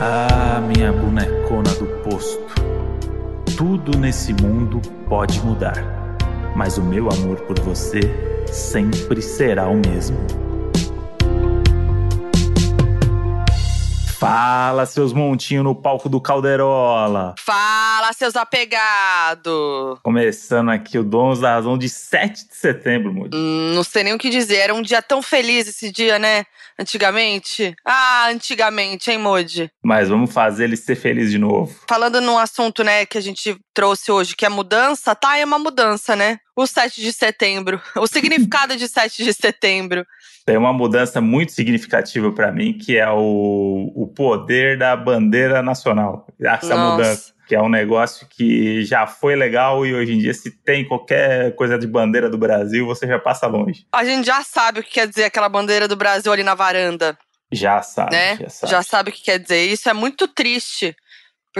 Ah, minha bonecona do posto. Tudo nesse mundo pode mudar, mas o meu amor por você sempre será o mesmo. Fala, seus montinhos no palco do Calderola. Fala, seus apegados. Começando aqui o Donos da Razão de 7 de setembro, Moody. Hum, não sei nem o que dizer. Era um dia tão feliz esse dia, né? Antigamente. Ah, antigamente, hein, Moody? Mas vamos fazer ele ser feliz de novo. Falando num assunto, né, que a gente trouxe hoje, que é mudança, tá? É uma mudança, né? O 7 de setembro. O significado de 7 de setembro. Tem uma mudança muito significativa para mim, que é o, o poder da bandeira nacional. Essa Nossa. mudança. Que é um negócio que já foi legal e hoje em dia, se tem qualquer coisa de bandeira do Brasil, você já passa longe. A gente já sabe o que quer dizer aquela bandeira do Brasil ali na varanda, Já sabe. né? Já sabe. Já sabe o que quer dizer. Isso é muito triste.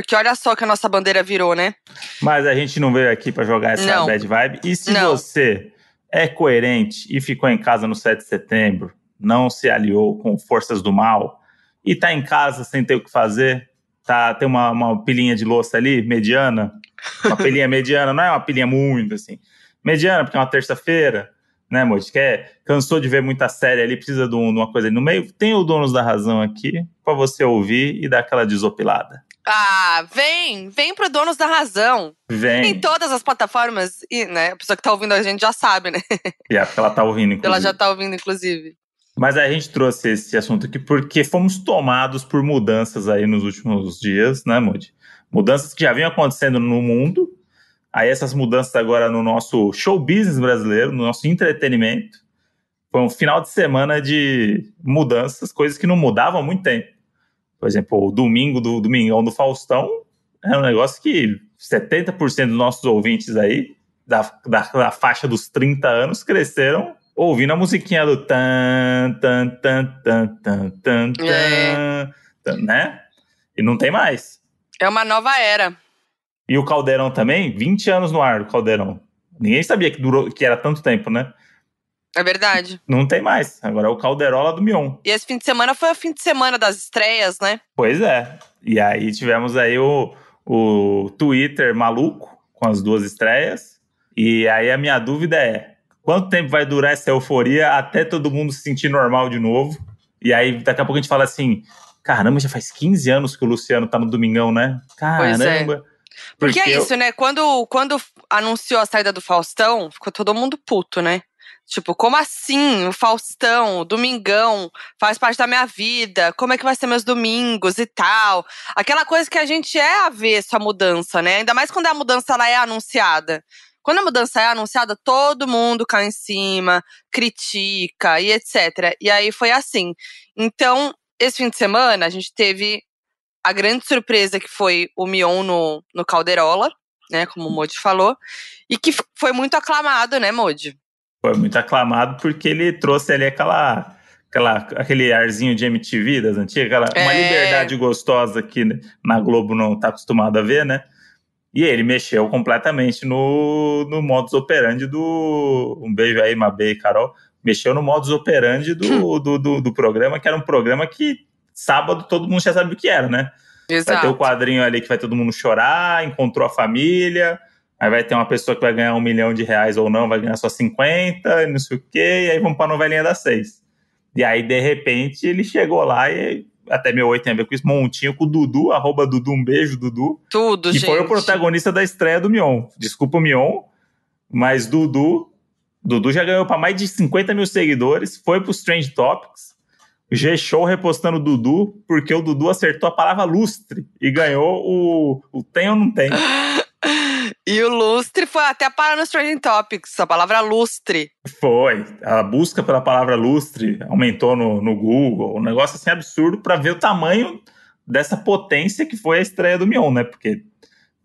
Porque olha só que a nossa bandeira virou, né? Mas a gente não veio aqui para jogar essa Não. bad vibe. E se Não. você é coerente e ficou em casa no 7 de setembro, não se aliou com forças do mal e tá em casa sem ter o que fazer, tá, tem uma, uma pilinha de louça ali, mediana, uma pilinha mediana, não é uma pilinha muito assim, mediana, porque é uma terça-feira, né, Moji? Quer, cansou de ver muita série ali, precisa de, um- de uma coisa ali no meio, tem o Donos da Razão aqui para você ouvir e dar aquela desopilada. Ah, vem! Vem pro Donos da Razão. Vem. Em todas as plataformas. E, né, a pessoa que tá ouvindo a gente já sabe, né? E é porque ela tá ouvindo, inclusive. Ela já tá ouvindo, inclusive. Mas a gente trouxe esse assunto aqui porque fomos tomados por mudanças aí nos últimos dias, né, Moody? Mudanças que já vinham acontecendo no mundo. Aí essas mudanças agora no nosso show business brasileiro, no nosso entretenimento. Foi um final de semana de mudanças, coisas que não mudavam há muito tempo. Por exemplo, o domingo do Domingão do Faustão é um negócio que 70% dos nossos ouvintes aí, da, da, da faixa dos 30 anos, cresceram ouvindo a musiquinha do tan, tan, tan, tan, tan, tan, tan, É. tan, né? E não tem mais. É uma nova era. E o Caldeirão também, 20 anos no ar, o Caldeirão. Ninguém sabia que, durou, que era tanto tempo, né? É verdade. Não tem mais. Agora é o Calderola do Mion. E esse fim de semana foi o fim de semana das estreias, né? Pois é. E aí tivemos aí o, o Twitter maluco com as duas estreias. E aí a minha dúvida é: quanto tempo vai durar essa euforia até todo mundo se sentir normal de novo? E aí daqui a pouco a gente fala assim: caramba, já faz 15 anos que o Luciano tá no Domingão, né? Pois é. Caramba. Porque, é eu- isso, né? Quando, quando anunciou a saída do Faustão, ficou todo mundo puto, né? Tipo, como assim? O Faustão, o Domingão, faz parte da minha vida. Como é que vai ser meus domingos e tal? Aquela coisa que a gente é avesso à mudança, né? Ainda mais quando a mudança ela é anunciada. Quando a mudança é anunciada, todo mundo cai em cima, critica e etc. E aí foi assim. Então, esse fim de semana, a gente teve a grande surpresa que foi o Mion no, no Calderola, né? Como o Modi falou. E que foi muito aclamado, né, Modi? Foi muito aclamado porque ele trouxe ali aquela, aquela, aquele arzinho de MTV das antigas, aquela, uma É. liberdade gostosa que na Globo não está acostumado a ver, né? E ele mexeu completamente no, no modus operandi do. Um beijo aí, Mabê e Carol. Mexeu no modus operandi do, do, do, do programa, que era um programa que sábado todo mundo já sabe o que era, né? Vai ter o Exato. quadrinho ali que vai todo mundo chorar, encontrou a família. Aí vai ter uma pessoa que vai ganhar um milhão de reais ou não, vai ganhar só 50, e não sei o quê, e aí vamos pra novelinha das seis. E aí, de repente, ele chegou lá e até meu oi tem a ver com isso, montinho com o Dudu, arroba Dudu, um beijo, Dudu. Tudo, que gente. foi o protagonista da estreia do Mion. Desculpa o Mion, mas Dudu, Dudu já ganhou para mais de 50 mil seguidores, foi pro Strange Topics, G-Show repostando o Dudu, porque o Dudu acertou a palavra lustre e ganhou o, o tem ou não tem. E o lustre foi até parar nos Trending Topics, a palavra lustre. Foi. A busca pela palavra lustre aumentou no, no Google, um negócio assim absurdo para ver o tamanho dessa potência que foi a estreia do Mion, né? Porque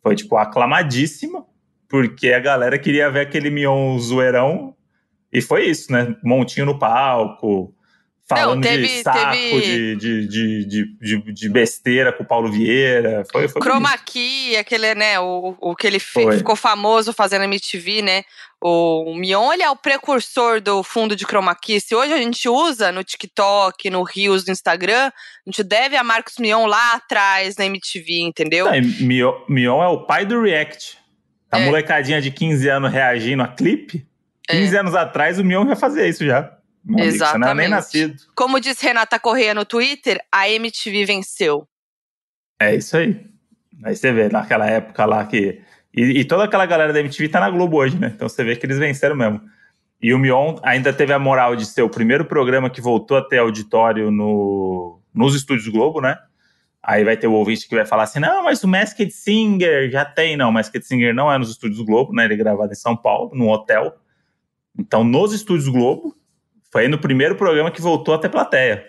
foi, tipo, aclamadíssima, porque a galera queria ver aquele Mion zoeirão, e foi isso, né? Montinho no palco, falando Não, teve, de saco, teve... de, de, de, de, de, besteira com o Paulo Vieira. Foi, foi Chroma Key, aquele, né, o, o que ele ficou famoso fazendo MTV, né? O Mion, ele é o precursor do fundo de chroma key. Se hoje a gente usa no TikTok, no Reels, no Instagram, a gente deve a Marcos Mion lá atrás na MTV, entendeu? É, Mion, Mion é o pai do React. A é. molecadinha de 15 anos reagindo a clipe. 15 é. anos atrás o Mion já fazia isso já. Meu Exatamente. Amigo, você não era nem nascido. Como disse Renata Correia no Twitter, a MTV venceu. É isso aí. Aí você vê, naquela época lá que e, e, toda aquela galera da MTV tá na Globo hoje, né? Então você vê que eles venceram mesmo. E o Mion ainda teve a moral de ser o primeiro programa que voltou a ter auditório no, nos estúdios Globo, né? Aí vai ter o ouvinte que vai falar assim: não, mas o Masked Singer já tem. Não, o Masked Singer não é nos estúdios Globo, né? Ele é gravado em São Paulo, num hotel. Então, nos estúdios Globo, foi no primeiro programa que voltou a ter plateia.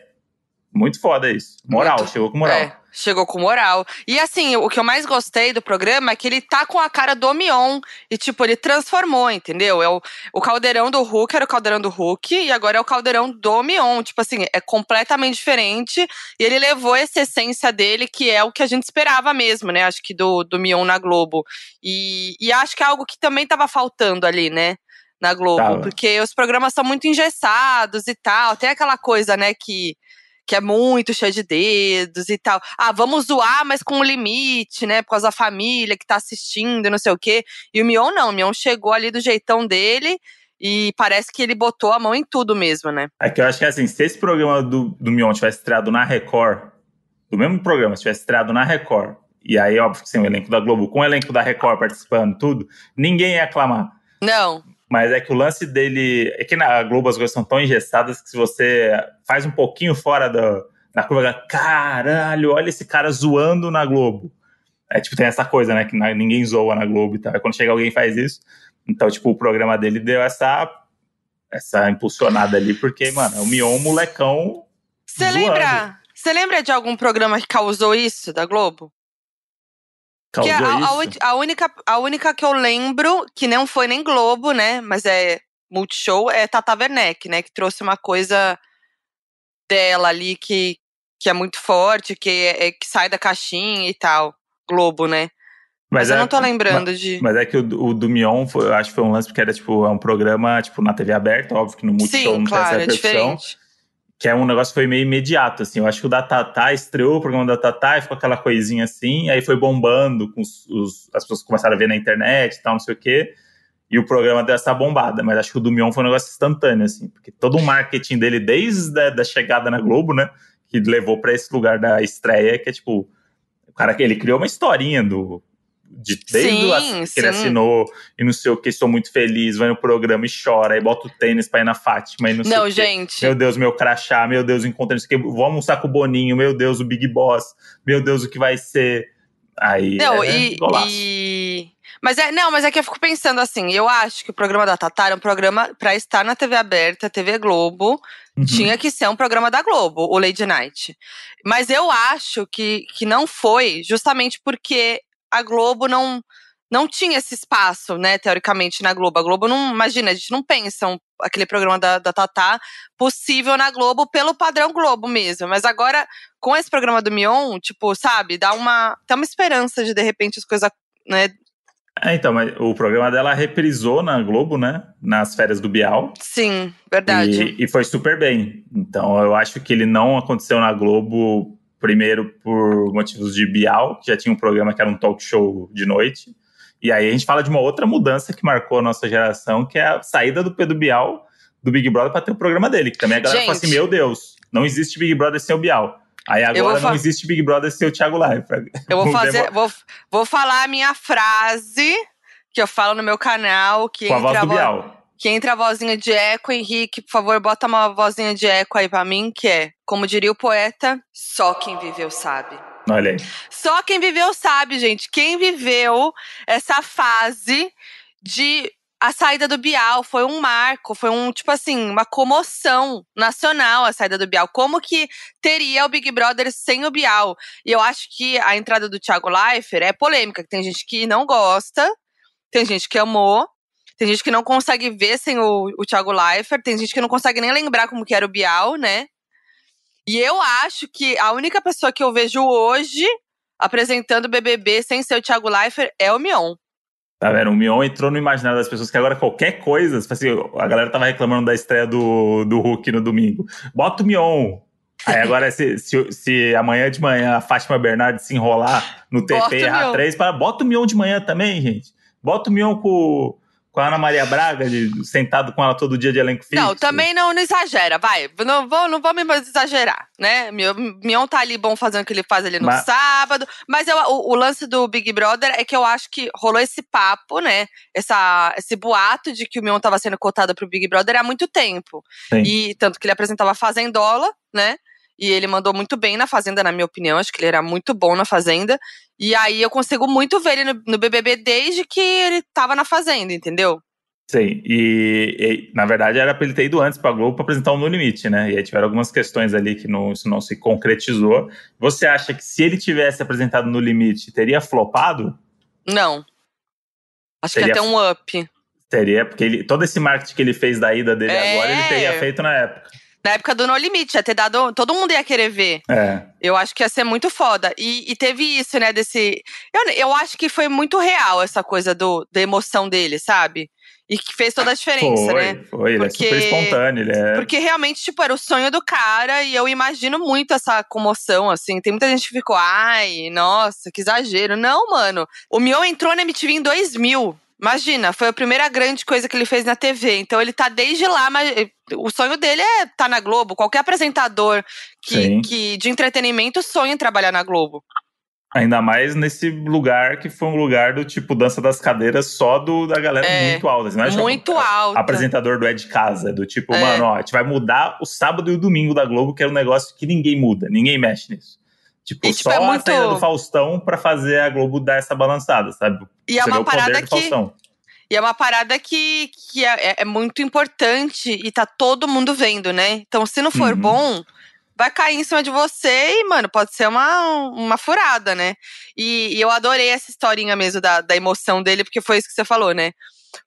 Muito foda isso. Moral, Muito, chegou com moral. É. Chegou com moral. E assim, o que eu mais gostei do programa é que ele tá com a cara do Mion. E, tipo, ele transformou, entendeu? É o, o caldeirão do Hulk era o caldeirão do Hulk e agora é o caldeirão do Mion. Tipo assim, é completamente diferente. E ele levou essa essência dele, que é o que a gente esperava mesmo, né? Acho que do, do Mion na Globo. E, e acho que é algo que também tava faltando ali, né? Na Globo. Tava. Porque os programas são muito engessados e tal. Tem aquela coisa, né, que que é muito cheio de dedos e tal. Ah, vamos zoar, mas com um limite, né? Por causa da família que tá assistindo, não sei o quê. E o Mion não, o Mion chegou ali do jeitão dele e parece que ele botou a mão em tudo mesmo, né? É que eu acho que assim, se esse programa do, do Mion tivesse estreado na Record, do mesmo programa, se tivesse estreado na Record, e aí, óbvio que sim, o elenco da Globo, com o elenco da Record participando, tudo, ninguém ia aclamar. Não. Mas é que o lance dele. É que na Globo as coisas são tão engessadas que se você faz um pouquinho fora da, da curva, caralho, olha esse cara zoando na Globo. É tipo, tem essa coisa, né? Que ninguém zoa na Globo e tal. quando chega alguém faz isso. Então, tipo, o programa dele deu essa, essa impulsionada ali, porque, mano, é o Mion molecão. Você lembra? Você lembra de algum programa que causou isso da Globo? Causou a, isso? A, a, única, a única que eu lembro, que não foi nem Globo, né? Mas é Multishow, é Tata Werneck, né? Que trouxe uma coisa dela ali que, que é muito forte, que, é, é que sai da caixinha e tal. Globo, né? Mas, mas eu é, não tô lembrando mas, de. Mas é que o, o do Mion, foi, eu acho que foi um lance porque era tipo, é um programa tipo, na TV aberta, óbvio que no Multishow Sim, não claro, tem essa é diferente que é um negócio que foi meio imediato, assim. Eu acho que o da Tatá estreou o programa da Tatá e ficou aquela coisinha assim, aí foi bombando, com os, os, as pessoas começaram a ver na internet e tal, não sei o quê, e o programa deu essa bombada. Mas acho que o do Mion foi um negócio instantâneo, assim, porque todo o marketing dele, desde a da chegada na Globo, né, que levou para esse lugar da estreia, que é tipo, o cara que ele criou uma historinha do de desde sim, que ele assinou e não sei o que, sou muito feliz, vai no programa e chora, aí bota o tênis pra ir na Fátima e não, não gente. Meu Deus, meu crachá, meu Deus, encontrei isso aqui, vou almoçar com o Boninho, meu Deus, o Big Boss, meu Deus, o que vai ser. Aí. Não, é, e, e, Mas é, não, mas é que eu fico pensando assim, eu acho que o programa da Tatá é um programa para estar na TV aberta, TV Globo, uhum. tinha que ser um programa da Globo, o Lady Night. Mas eu acho que, que não foi, justamente porque a Globo não não tinha esse espaço, né, teoricamente, na Globo. A Globo não, imagina, a gente não pensa um, aquele programa da, da Tatá possível na Globo pelo padrão Globo mesmo. Mas agora, com esse programa do Mion, tipo, sabe, dá uma, dá uma esperança de, de repente, as coisas, né, é, então, mas o programa dela reprisou na Globo, né? Nas férias do Bial. Sim, verdade. E, e, foi super bem. Então, eu acho que ele não aconteceu na Globo Primeiro por motivos de Bial, que já tinha um programa que era um talk show de noite. E aí a gente fala de uma outra mudança que marcou a nossa geração, que é a saída do Pedro Bial do Big Brother para ter o programa dele. Que também a galera gente, fala assim: meu Deus, não existe Big Brother sem o Bial. Aí agora não existe Big Brother sem o Thiago Leifert. Eu vou fazer, vou, vou falar a minha frase que eu falo no meu canal. Que Com a voz do Bial. Que entra a vozinha de eco, Henrique, por favor, bota uma vozinha de eco aí pra mim, que é, como diria o poeta, só quem viveu sabe. Olha aí. Só quem viveu sabe, gente. Quem viveu essa fase de a saída do Bial foi um marco, foi um, tipo assim, uma comoção nacional a saída do Bial. Como que teria o Big Brother sem o Bial? E eu acho que a entrada do Thiago Leifert é polêmica, tem gente que não gosta, tem gente que amou, tem gente que não consegue ver sem o, o Thiago Leifert, tem gente que não consegue nem lembrar como que era o Bial, né? E eu acho que a única pessoa que eu vejo hoje apresentando o BBB sem ser o Thiago Leifert é o Mion. Tá vendo? O Mion entrou no imaginário das pessoas que agora qualquer coisa, assim, a galera tava reclamando da estreia do, do Hulk no domingo. Bota o Mion. Aí agora, se, se, se, amanhã de manhã a Fátima Bernardes se enrolar no TP errar três, para, bota o Mion de manhã também, gente. Bota o Mion com, com a Ana Maria Braga, de, sentado com ela todo dia de elenco fixo. Não, também não, não exagera, vai. Não vou, não vou me exagerar, né? Mion tá ali bom fazendo o que ele faz ali no mas... sábado. Mas eu, o, o, lance do Big Brother é que eu acho que rolou esse papo, né? Essa, esse boato de que o Mion tava sendo cotado pro Big Brother há muito tempo. Sim. E tanto que ele apresentava Fazendola, né? E ele mandou muito bem na Fazenda, na minha opinião. Acho que ele era muito bom na Fazenda. E aí eu consigo muito ver ele no, no BBB desde que ele tava na Fazenda, entendeu? Sim, e, e, na verdade era pra ele ter ido antes pra Globo pra apresentar o um No Limite, né? E aí tiveram algumas questões ali que não, isso não se concretizou. Você acha que se ele tivesse apresentado No Limite, teria flopado? Não. Acho teria, que ter um up. Teria, porque ele, todo esse marketing que ele fez da ida dele é... agora, ele teria feito na época. Na época do No Limite, ia ter dado. Todo mundo ia querer ver. É. Eu acho que ia ser muito foda. E, e teve isso, né? Desse. Eu, eu acho que foi muito real essa coisa do, da emoção dele, sabe? E que fez toda a diferença, foi, né? Foi, ele é super espontâneo, ele é. Porque realmente, tipo, era o sonho do cara e eu imagino muito essa comoção, assim. Tem muita gente que ficou, ai, nossa, que exagero. Não, mano. O Mion entrou na MTV em 2000. Imagina, foi a primeira grande coisa que ele fez na TV. Então ele tá desde lá, mas o sonho dele é estar tá na Globo. Qualquer apresentador que, que de entretenimento sonha em trabalhar na Globo. Ainda mais nesse lugar que foi um lugar do tipo dança das cadeiras só do, da galera é, muito alta. Assim, não é muito alta. Apresentador do É de Casa, do tipo, é. mano, ó, a gente vai mudar o sábado e o domingo da Globo, que é um negócio que ninguém muda, ninguém mexe nisso. Tipo, e, tipo, só é muito... a saída do Faustão pra fazer a Globo dar essa balançada, sabe? E é uma parada que. Faustão. E é uma parada que, que é, é, é, muito importante e tá todo mundo vendo, né? Então, se não for uhum. bom, vai cair em cima de você e, mano, pode ser uma, uma furada, né? E, e eu adorei essa historinha mesmo da, da emoção dele, porque foi isso que você falou, né?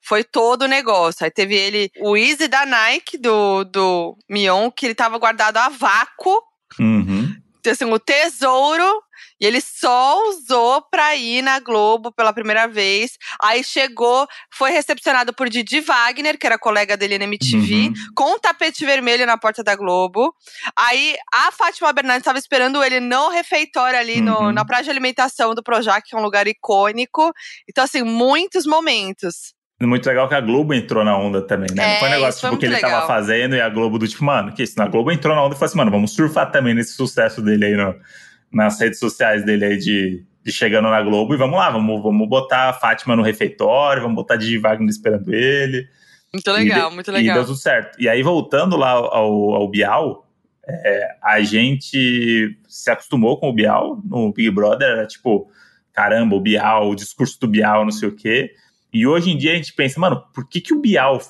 Foi todo o negócio. Aí teve ele, o Easy da Nike, do, do Mion, que ele tava guardado a vácuo. Uhum assim, o tesouro e ele só usou pra ir na Globo pela primeira vez. Aí chegou, foi recepcionado por Didi Wagner, que era colega dele na MTV, uhum. com um tapete vermelho na porta da Globo. Aí a Fátima Bernardes estava esperando ele no refeitório ali, uhum. no, na praia de alimentação do Projac, que é um lugar icônico. Então, assim, muitos momentos. Muito legal que a Globo entrou na onda também, né? É, não foi um negócio tipo, que ele legal. tava fazendo e a Globo do tipo, mano, que isso? Na Globo entrou na onda e falou assim, mano, vamos surfar também nesse sucesso dele aí no, nas redes sociais dele aí de, de chegando na Globo e vamos lá, vamos, vamos botar a Fátima no refeitório, vamos botar Didi Wagner esperando ele. Muito legal, de, muito legal. E deu tudo certo. E aí, voltando lá ao, ao Bial, é, a gente se acostumou com o Bial no Big Brother, era tipo, caramba, o Bial, o discurso do Bial, não sei o quê. E hoje em dia a gente pensa, mano, por que, que o Bial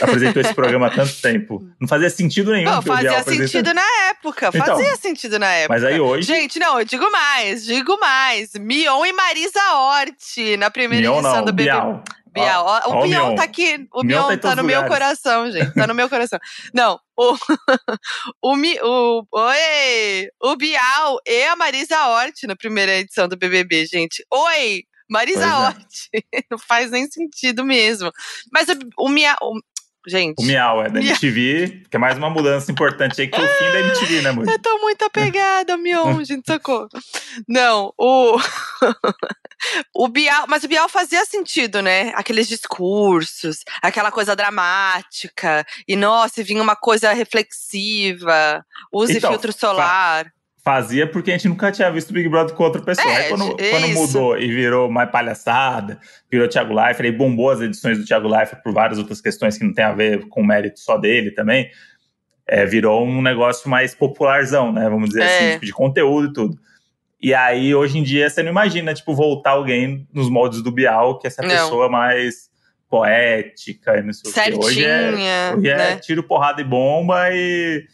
apresentou esse programa há tanto tempo? Não fazia sentido nenhum. Não, fazia sentido na época. Então, fazia sentido na época. Mas aí hoje. Gente, não, eu digo mais, digo mais. Mion e Marisa Hort na primeira Mion edição não, do BBB. Bial. Bial. Ó, o, Bion tá aqui. O Bion tá, tá no lugares. meu coração, gente. Tá no meu coração. Não, o. o, Mi, o, oi! O Bial e a Marisa Hort na primeira edição do BBB, gente. Oi! Marisa é. Hort. Não faz nem sentido mesmo. Mas o, o. O, gente. O Miau é da Miau. MTV, que é mais uma mudança importante aí, que é o fim da MTV, né, amor? Eu tô muito apegada ao Mion, gente, socorro. Não, o. o Bial, mas o Bial fazia sentido, né? Aqueles discursos, aquela coisa dramática, e nossa, vinha uma coisa reflexiva, use então, filtro solar fazia porque a gente nunca tinha visto Big Brother com outra pessoa. É, aí quando, quando mudou e virou mais palhaçada, virou Thiago Leifert, aí bombou as edições do Thiago Leifert por várias outras questões que não tem a ver com o mérito só dele também, é, virou um negócio mais popularzão, né? Vamos dizer assim, é. tipo, de conteúdo e tudo. E aí, hoje em dia, você não imagina, tipo, voltar alguém nos moldes do Bial, que é essa não. pessoa mais poética e não sei Certinha, o que. Hoje é, hoje é né? tiro, porrada e bomba e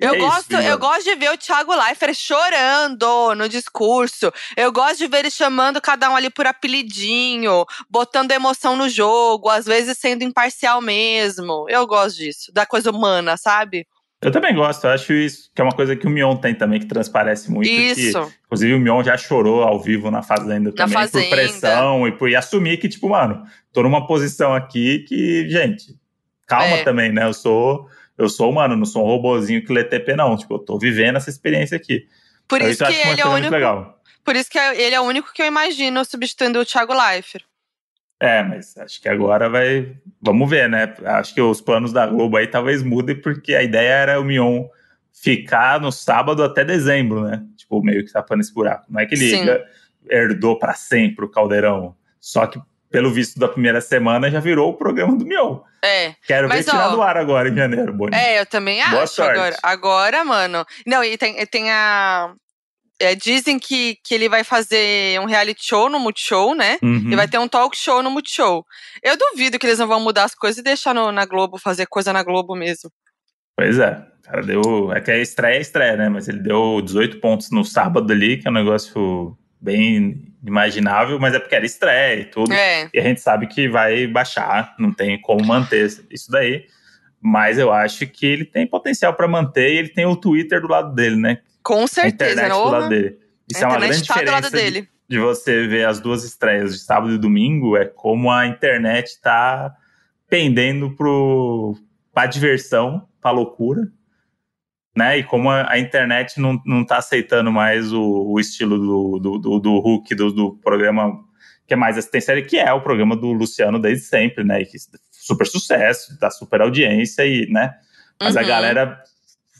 eu, é gosto, isso, eu gosto de ver o Thiago Leifert chorando no discurso. Eu gosto de ver ele chamando cada um ali por apelidinho, botando emoção no jogo, às vezes sendo imparcial mesmo. Eu gosto disso, da coisa humana, sabe? Eu também gosto, eu acho isso que é uma coisa que o Mion tem também, que transparece muito. Isso. Que, inclusive, o Mion já chorou ao vivo na Fazenda também, Fazenda. por pressão e por e assumir que, tipo, mano, tô numa posição aqui que, gente, calma É. também, né? Eu sou, eu sou humano, não sou um robozinho que lê TP, não. Tipo, eu tô vivendo essa experiência aqui. Por Então, isso que ele é o único. legal. Por isso que ele é o único que eu imagino substituindo o Thiago Leifert. É, mas acho que agora vai. Vamos ver, né? Acho que os planos da Globo aí talvez mudem, porque a ideia era o Mion ficar no sábado até dezembro, né? Tipo, meio que tapando esse buraco. Não é que ele Sim. herdou para sempre o Caldeirão. Só que, pelo visto da primeira semana, já virou o programa do Mion. É. Quero Mas, ver tirar ó, do ar agora em janeiro. É, eu também Boa acho. sorte. Agora, agora, mano. Não, e tem, tem a. é, dizem que, que ele vai fazer um reality show no Multishow, né? Uhum. E vai ter um talk show no Multishow. Eu duvido que eles não vão mudar as coisas e deixar no- na Globo, fazer coisa na Globo mesmo. Pois é. O cara deu. É que a estreia é estreia, né? Mas ele deu 18 pontos no sábado ali, que é um negócio bem imaginável, mas é porque era estreia e tudo. É, E a gente sabe que vai baixar, não tem como manter isso daí. Mas eu acho que ele tem potencial para manter e ele tem o Twitter do lado dele, né? com A certeza, internet não? do lado dele. Isso A é uma grande tá diferença de, de você ver as duas estreias de sábado e domingo, é como a internet tá pendendo pro, pra diversão, pra loucura. Né? E como a, a internet não, não tá aceitando mais o, o estilo do, do, do, do Hulk, do, do programa que é mais assistência, que é o programa do Luciano desde sempre, né? E que super sucesso, dá super audiência e, né? Mas a Uhum. galera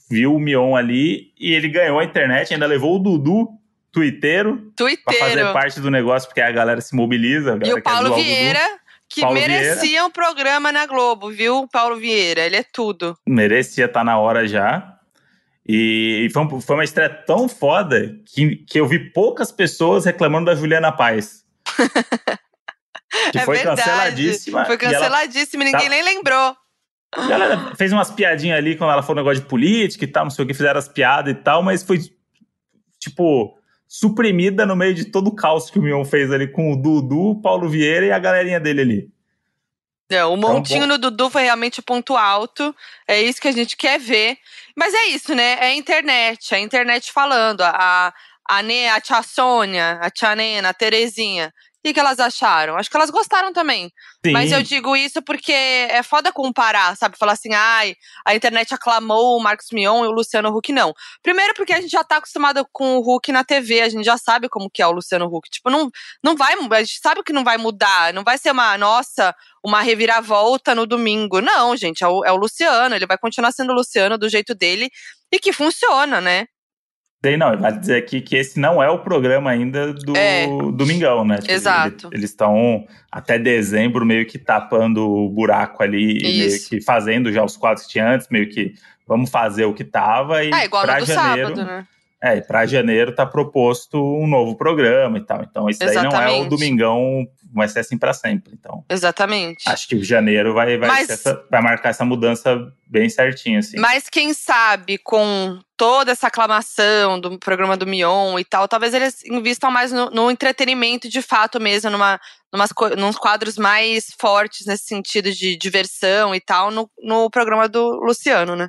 viu o Mion ali e ele ganhou a internet, ainda levou o Dudu, twitteiro, pra fazer parte do negócio, porque a galera se mobiliza. a E galera o Paulo Dudu. Vieira, que Paulo merecia um programa na Globo, viu? Paulo Vieira, ele é tudo. merecia estar na hora já. E, e foi, um- foi uma estreia tão foda que, que eu vi poucas pessoas reclamando da Juliana Paz. que é foi verdade. canceladíssima. Foi e ela- canceladíssima, ninguém tá- nem lembrou. A galera fez umas piadinhas ali quando ela falou negócio de política e tal, não sei o que, fizeram as piadas e tal, mas foi, tipo, suprimida no meio de todo o caos que o Mion fez ali com o Dudu, o Paulo Vieira e a galerinha dele ali. Não, o montinho bom. no Dudu foi realmente o ponto alto. É isso que a gente quer ver. Mas é isso, né? É a internet. A internet falando. A, a, a tia Sônia, a tia Nena, a Terezinha. O que, que elas acharam? Acho que elas gostaram também. Sim, Mas eu digo isso porque é foda comparar, sabe? Falar assim, ai, a internet aclamou o Marcos Mion e o Luciano Huck, não. Primeiro porque a gente já tá acostumado com o Huck na TV, a gente já sabe como que é o Luciano Huck. Tipo, não, não vai, a gente sabe que não vai mudar, não vai ser uma, nossa, uma reviravolta no domingo. Não, gente, é o, é o Luciano, ele vai continuar sendo o Luciano do jeito dele e que funciona, né? Sei não, vale dizer aqui que esse não é o programa ainda do É. Domingão, né? Tipo, Exato. ele- Eles estão até dezembro meio que tapando o buraco ali, e meio que fazendo já os quadros que tinha antes, meio que vamos fazer o que tava e É igual pra no do janeiro. sábado, né? É, e pra janeiro tá proposto um novo programa e tal. Então, isso daí não é o. Domingão, vai ser assim pra sempre. Então, Exatamente. acho que o janeiro vai, vai, Mas- essa- vai marcar essa mudança bem certinho, assim. Mas quem sabe com toda essa aclamação do programa do Mion e tal, talvez eles invistam mais no, no entretenimento de fato mesmo, numa, numas, nos quadros mais fortes nesse sentido de diversão e tal, no, no programa do Luciano, né?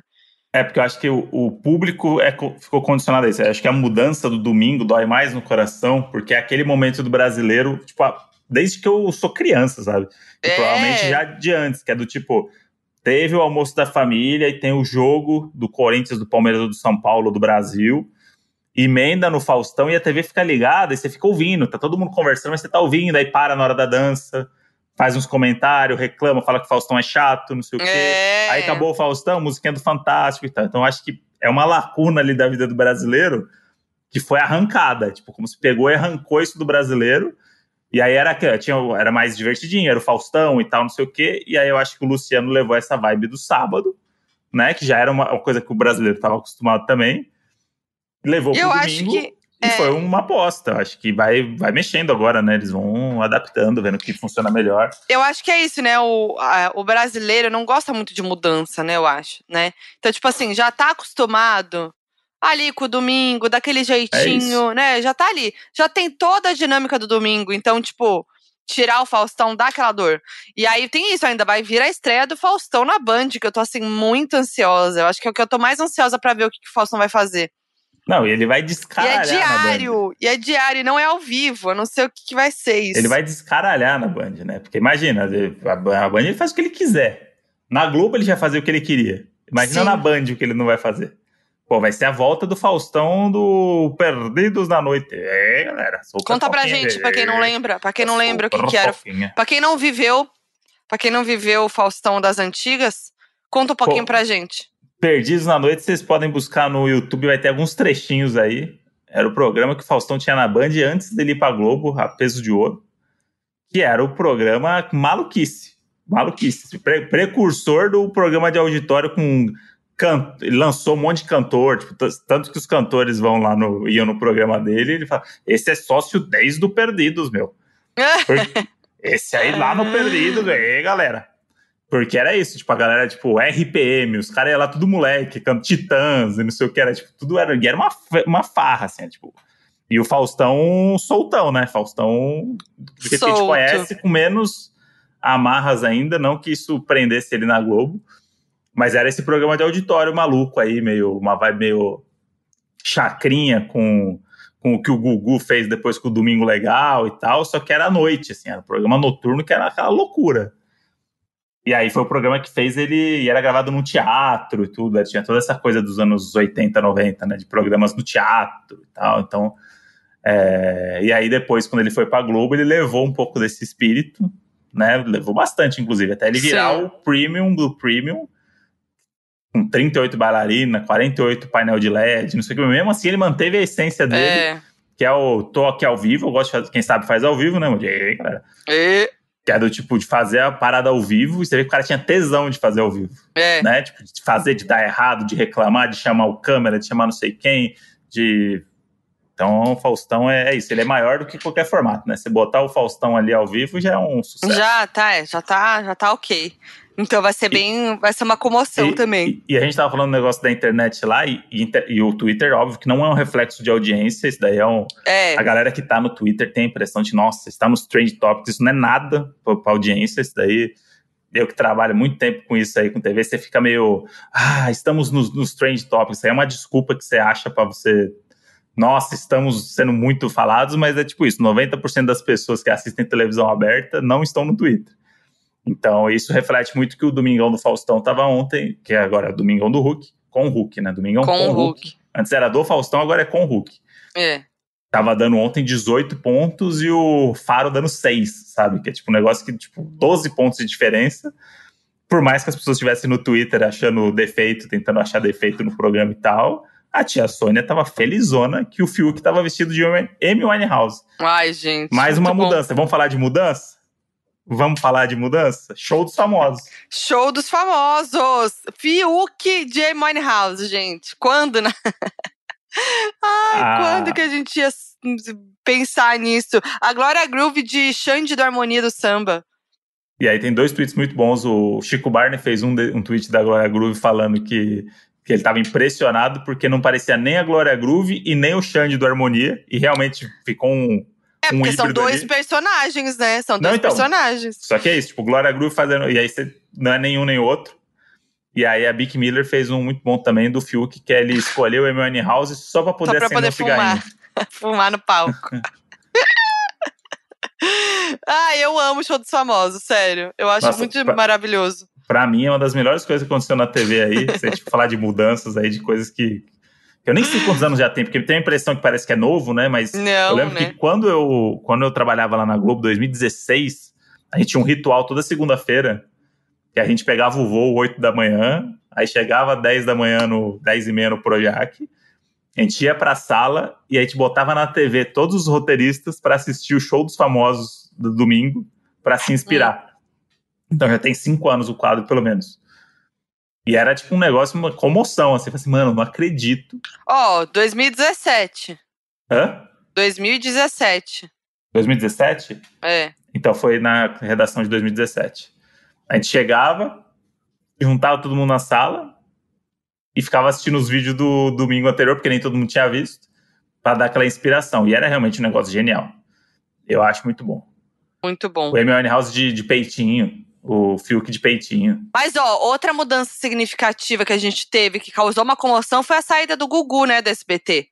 É, porque eu acho que o, o público é, co- ficou condicionado a isso. Eu acho que a mudança do domingo dói mais no coração, porque é aquele momento do brasileiro, tipo, desde que eu sou criança, sabe? É. Provavelmente já de antes, que é do tipo, teve o almoço da família e tem o jogo do Corinthians, do Palmeiras ou do São Paulo, do Brasil, emenda no Faustão e a TV fica ligada e você fica ouvindo, tá todo mundo conversando, mas você tá ouvindo, aí para na hora da dança, faz uns comentários, reclama, fala que o Faustão é chato, não sei o quê. É. Aí acabou o Faustão, musiquinha do Fantástico e tal. Então acho que é uma lacuna ali da vida do brasileiro que foi arrancada. Tipo, como se pegou e arrancou isso do brasileiro. E aí era, que- tinha, era mais divertidinho, era o Faustão e tal, não sei o quê. E aí eu acho que o Luciano levou essa vibe do sábado, né? Que já era uma, uma coisa que o brasileiro estava acostumado também. Levou pro Eu acho domingo. que. E é. foi uma aposta. Acho que vai, vai mexendo agora, né? Eles vão adaptando, vendo o que funciona melhor. Eu acho que é isso, né? O, a- o brasileiro não gosta muito de mudança, né? Eu acho, né? Então, tipo assim, já tá acostumado ali com o domingo, daquele jeitinho, né? Já tá ali. Já tem toda a dinâmica do domingo. Então, tipo, tirar o Faustão daquela dor. E aí tem isso ainda, vai vir a estreia do Faustão na Band, que eu tô assim muito ansiosa. Eu acho que é o que eu tô mais ansiosa para ver o que, que o Faustão vai fazer. Não, e ele vai descaralhar. E é diário, e é diário, e não é ao vivo. Eu não sei o que, que, vai ser isso. Ele vai descaralhar na Band, né? Porque imagina, a Band ele faz o que ele quiser. Na Globo ele já fazia o que ele queria. Imagina Sim. na Band o que ele não vai fazer. Pô, vai ser a volta do Faustão do Perdidos na Noite. É, galera. Conta pra gente, pra quem não lembra. Pra quem não lembra o que, que era. Pra quem não viveu. Pra quem não viveu o Faustão das antigas, conta um pouquinho Pô, pra gente. Perdidos na Noite, vocês podem buscar no YouTube, vai ter alguns trechinhos aí. Era o programa que o Faustão tinha na Band antes dele ir pra Globo, a peso de ouro. Que era o programa Maluquice. Maluquice. Pre precursor do programa de auditório com. Can... Ele lançou um monte de cantor, tipo, tanto que os cantores vão lá no, iam no programa dele, ele fala: esse é sócio 10 do Perdidos, meu. esse aí lá no Perdidos, aí, galera. Porque era isso, tipo, a galera, tipo, RPM, os caras iam lá tudo moleque, canto Titãs e não sei o que, era, tipo, tudo era, era uma, uma farra, assim, tipo. E o Faustão soltão, né? Faustão, que a gente conhece, com menos amarras ainda, não que isso prendesse ele na Globo, mas era esse programa de auditório maluco aí, meio, uma vibe meio chacrinha com, com o que o Gugu fez depois com o Domingo Legal e tal, só que era à noite, assim, era um programa noturno que era aquela loucura. E aí foi o programa que fez ele. E era gravado num teatro e tudo. Tinha toda essa coisa dos anos 80, 90, né? De programas no teatro e tal. Então. É, e aí depois, quando ele foi pra Globo, ele levou um pouco desse espírito, né? Levou bastante, inclusive, até ele virar Sim. o premium do premium. Com 38 bailarinas, 48 painel de LED, não sei o que. Mesmo assim, ele manteve a essência dele. É. Que é o toque ao vivo. Eu gosto de fazer, quem sabe faz ao vivo, né? E aí, galera? E que é do tipo de fazer a parada ao vivo, e você vê que o cara tinha tesão de fazer ao vivo. É. Né? Tipo, de fazer, de dar errado, de reclamar, de chamar o câmera, de chamar não sei quem, de. Então, o Faustão é, é isso, ele é maior do que qualquer formato, né? Você botar o Faustão ali ao vivo já é um sucesso. Já tá, é, já tá, já tá ok. Então vai ser bem. E, vai ser uma comoção e, também. E, e, a gente tava falando do negócio da internet lá, e, o Twitter, óbvio, que não é um reflexo de audiência, isso daí é um. É. A galera que tá no Twitter tem a impressão de, nossa, está nos trend topics, isso não é nada pra, pra audiência, isso daí. Eu que trabalho muito tempo com isso aí, com TV, você fica meio. Ah, estamos nos, nos trend topics. Isso aí é uma desculpa que você acha para você nossa, estamos sendo muito falados, mas é tipo isso: 90% das pessoas que assistem televisão aberta não estão no Twitter. Então, isso reflete muito que o Domingão do Faustão estava ontem, que agora é o Domingão do Hulk, com o Hulk, né? Domingão com, com o Hulk. Hulk. Antes era do Faustão, agora é com o Hulk. É. Tava dando ontem 18 pontos e o Faro dando 6, sabe? Que é tipo um negócio que, tipo, 12 pontos de diferença. Por mais que as pessoas estivessem no Twitter achando defeito, tentando achar defeito no programa e tal, a tia Sônia tava felizona que o Fiuk tava vestido de Amy Winehouse. Ai, gente. Mais uma mudança. Bom. Vamos falar de mudança? Vamos falar de mudança? Show dos famosos. Show dos famosos! Fiuk de Amy House, gente. Quando, né? Ai, ah. quando que a gente ia pensar nisso? A Glória Groove de Xande do Harmonia do Samba. E aí tem dois tweets muito bons. O Chico Barney fez um, de, um tweet da Glória Groove falando que, que ele estava impressionado porque não parecia nem a Glória Groove e nem o Xande do Harmonia. E realmente ficou um, é, porque um são dois ali. personagens, né? São dois não, então, personagens. Só que é isso, tipo, Glória Groove fazendo. E aí você não é nenhum nem outro. E aí a Bic Miller fez um muito bom tambane do Fiuk, que ele escolheu o Amy House só pra poder só pra poder um fumar. fumar no palco. ah, eu amo o show dos famosos, sério. Eu acho Nossa, muito pra, maravilhoso. Pra mim é uma das melhores coisas que aconteceu na TV aí. Você tipo, falar de mudanças aí, de coisas que, eu nem sei quantos anos já tem, porque tem a impressão que parece que é novo, né? Mas Não, eu lembro né? que quando eu, quando eu trabalhava lá na Globo, 2016, a gente tinha um ritual toda segunda-feira, que a gente pegava o voo 8 da manhã, aí chegava 10 da manhã, no 10 e meia no Projac, a gente ia pra sala e a gente botava na TV todos os roteiristas para assistir o show dos famosos do domingo, para se inspirar. Hum. Então já tem cinco anos o quadro, pelo menos. E era tipo um negócio, uma comoção, assim, assim, mano, não acredito. Ó, oh, 2017. Hã? 2017. 2017? É. Então foi na redação de 2017. A gente chegava, juntava todo mundo na sala e ficava assistindo os vídeos do domingo anterior, porque nem todo mundo tinha visto, para dar aquela inspiração. E era realmente um negócio genial. Eu acho muito bom. Muito bom. O Amy House de, de peitinho. O Fiuk de peitinho. Mas, ó, outra mudança significativa que a gente teve, que causou uma comoção, foi a saída do Gugu, né, do SBT.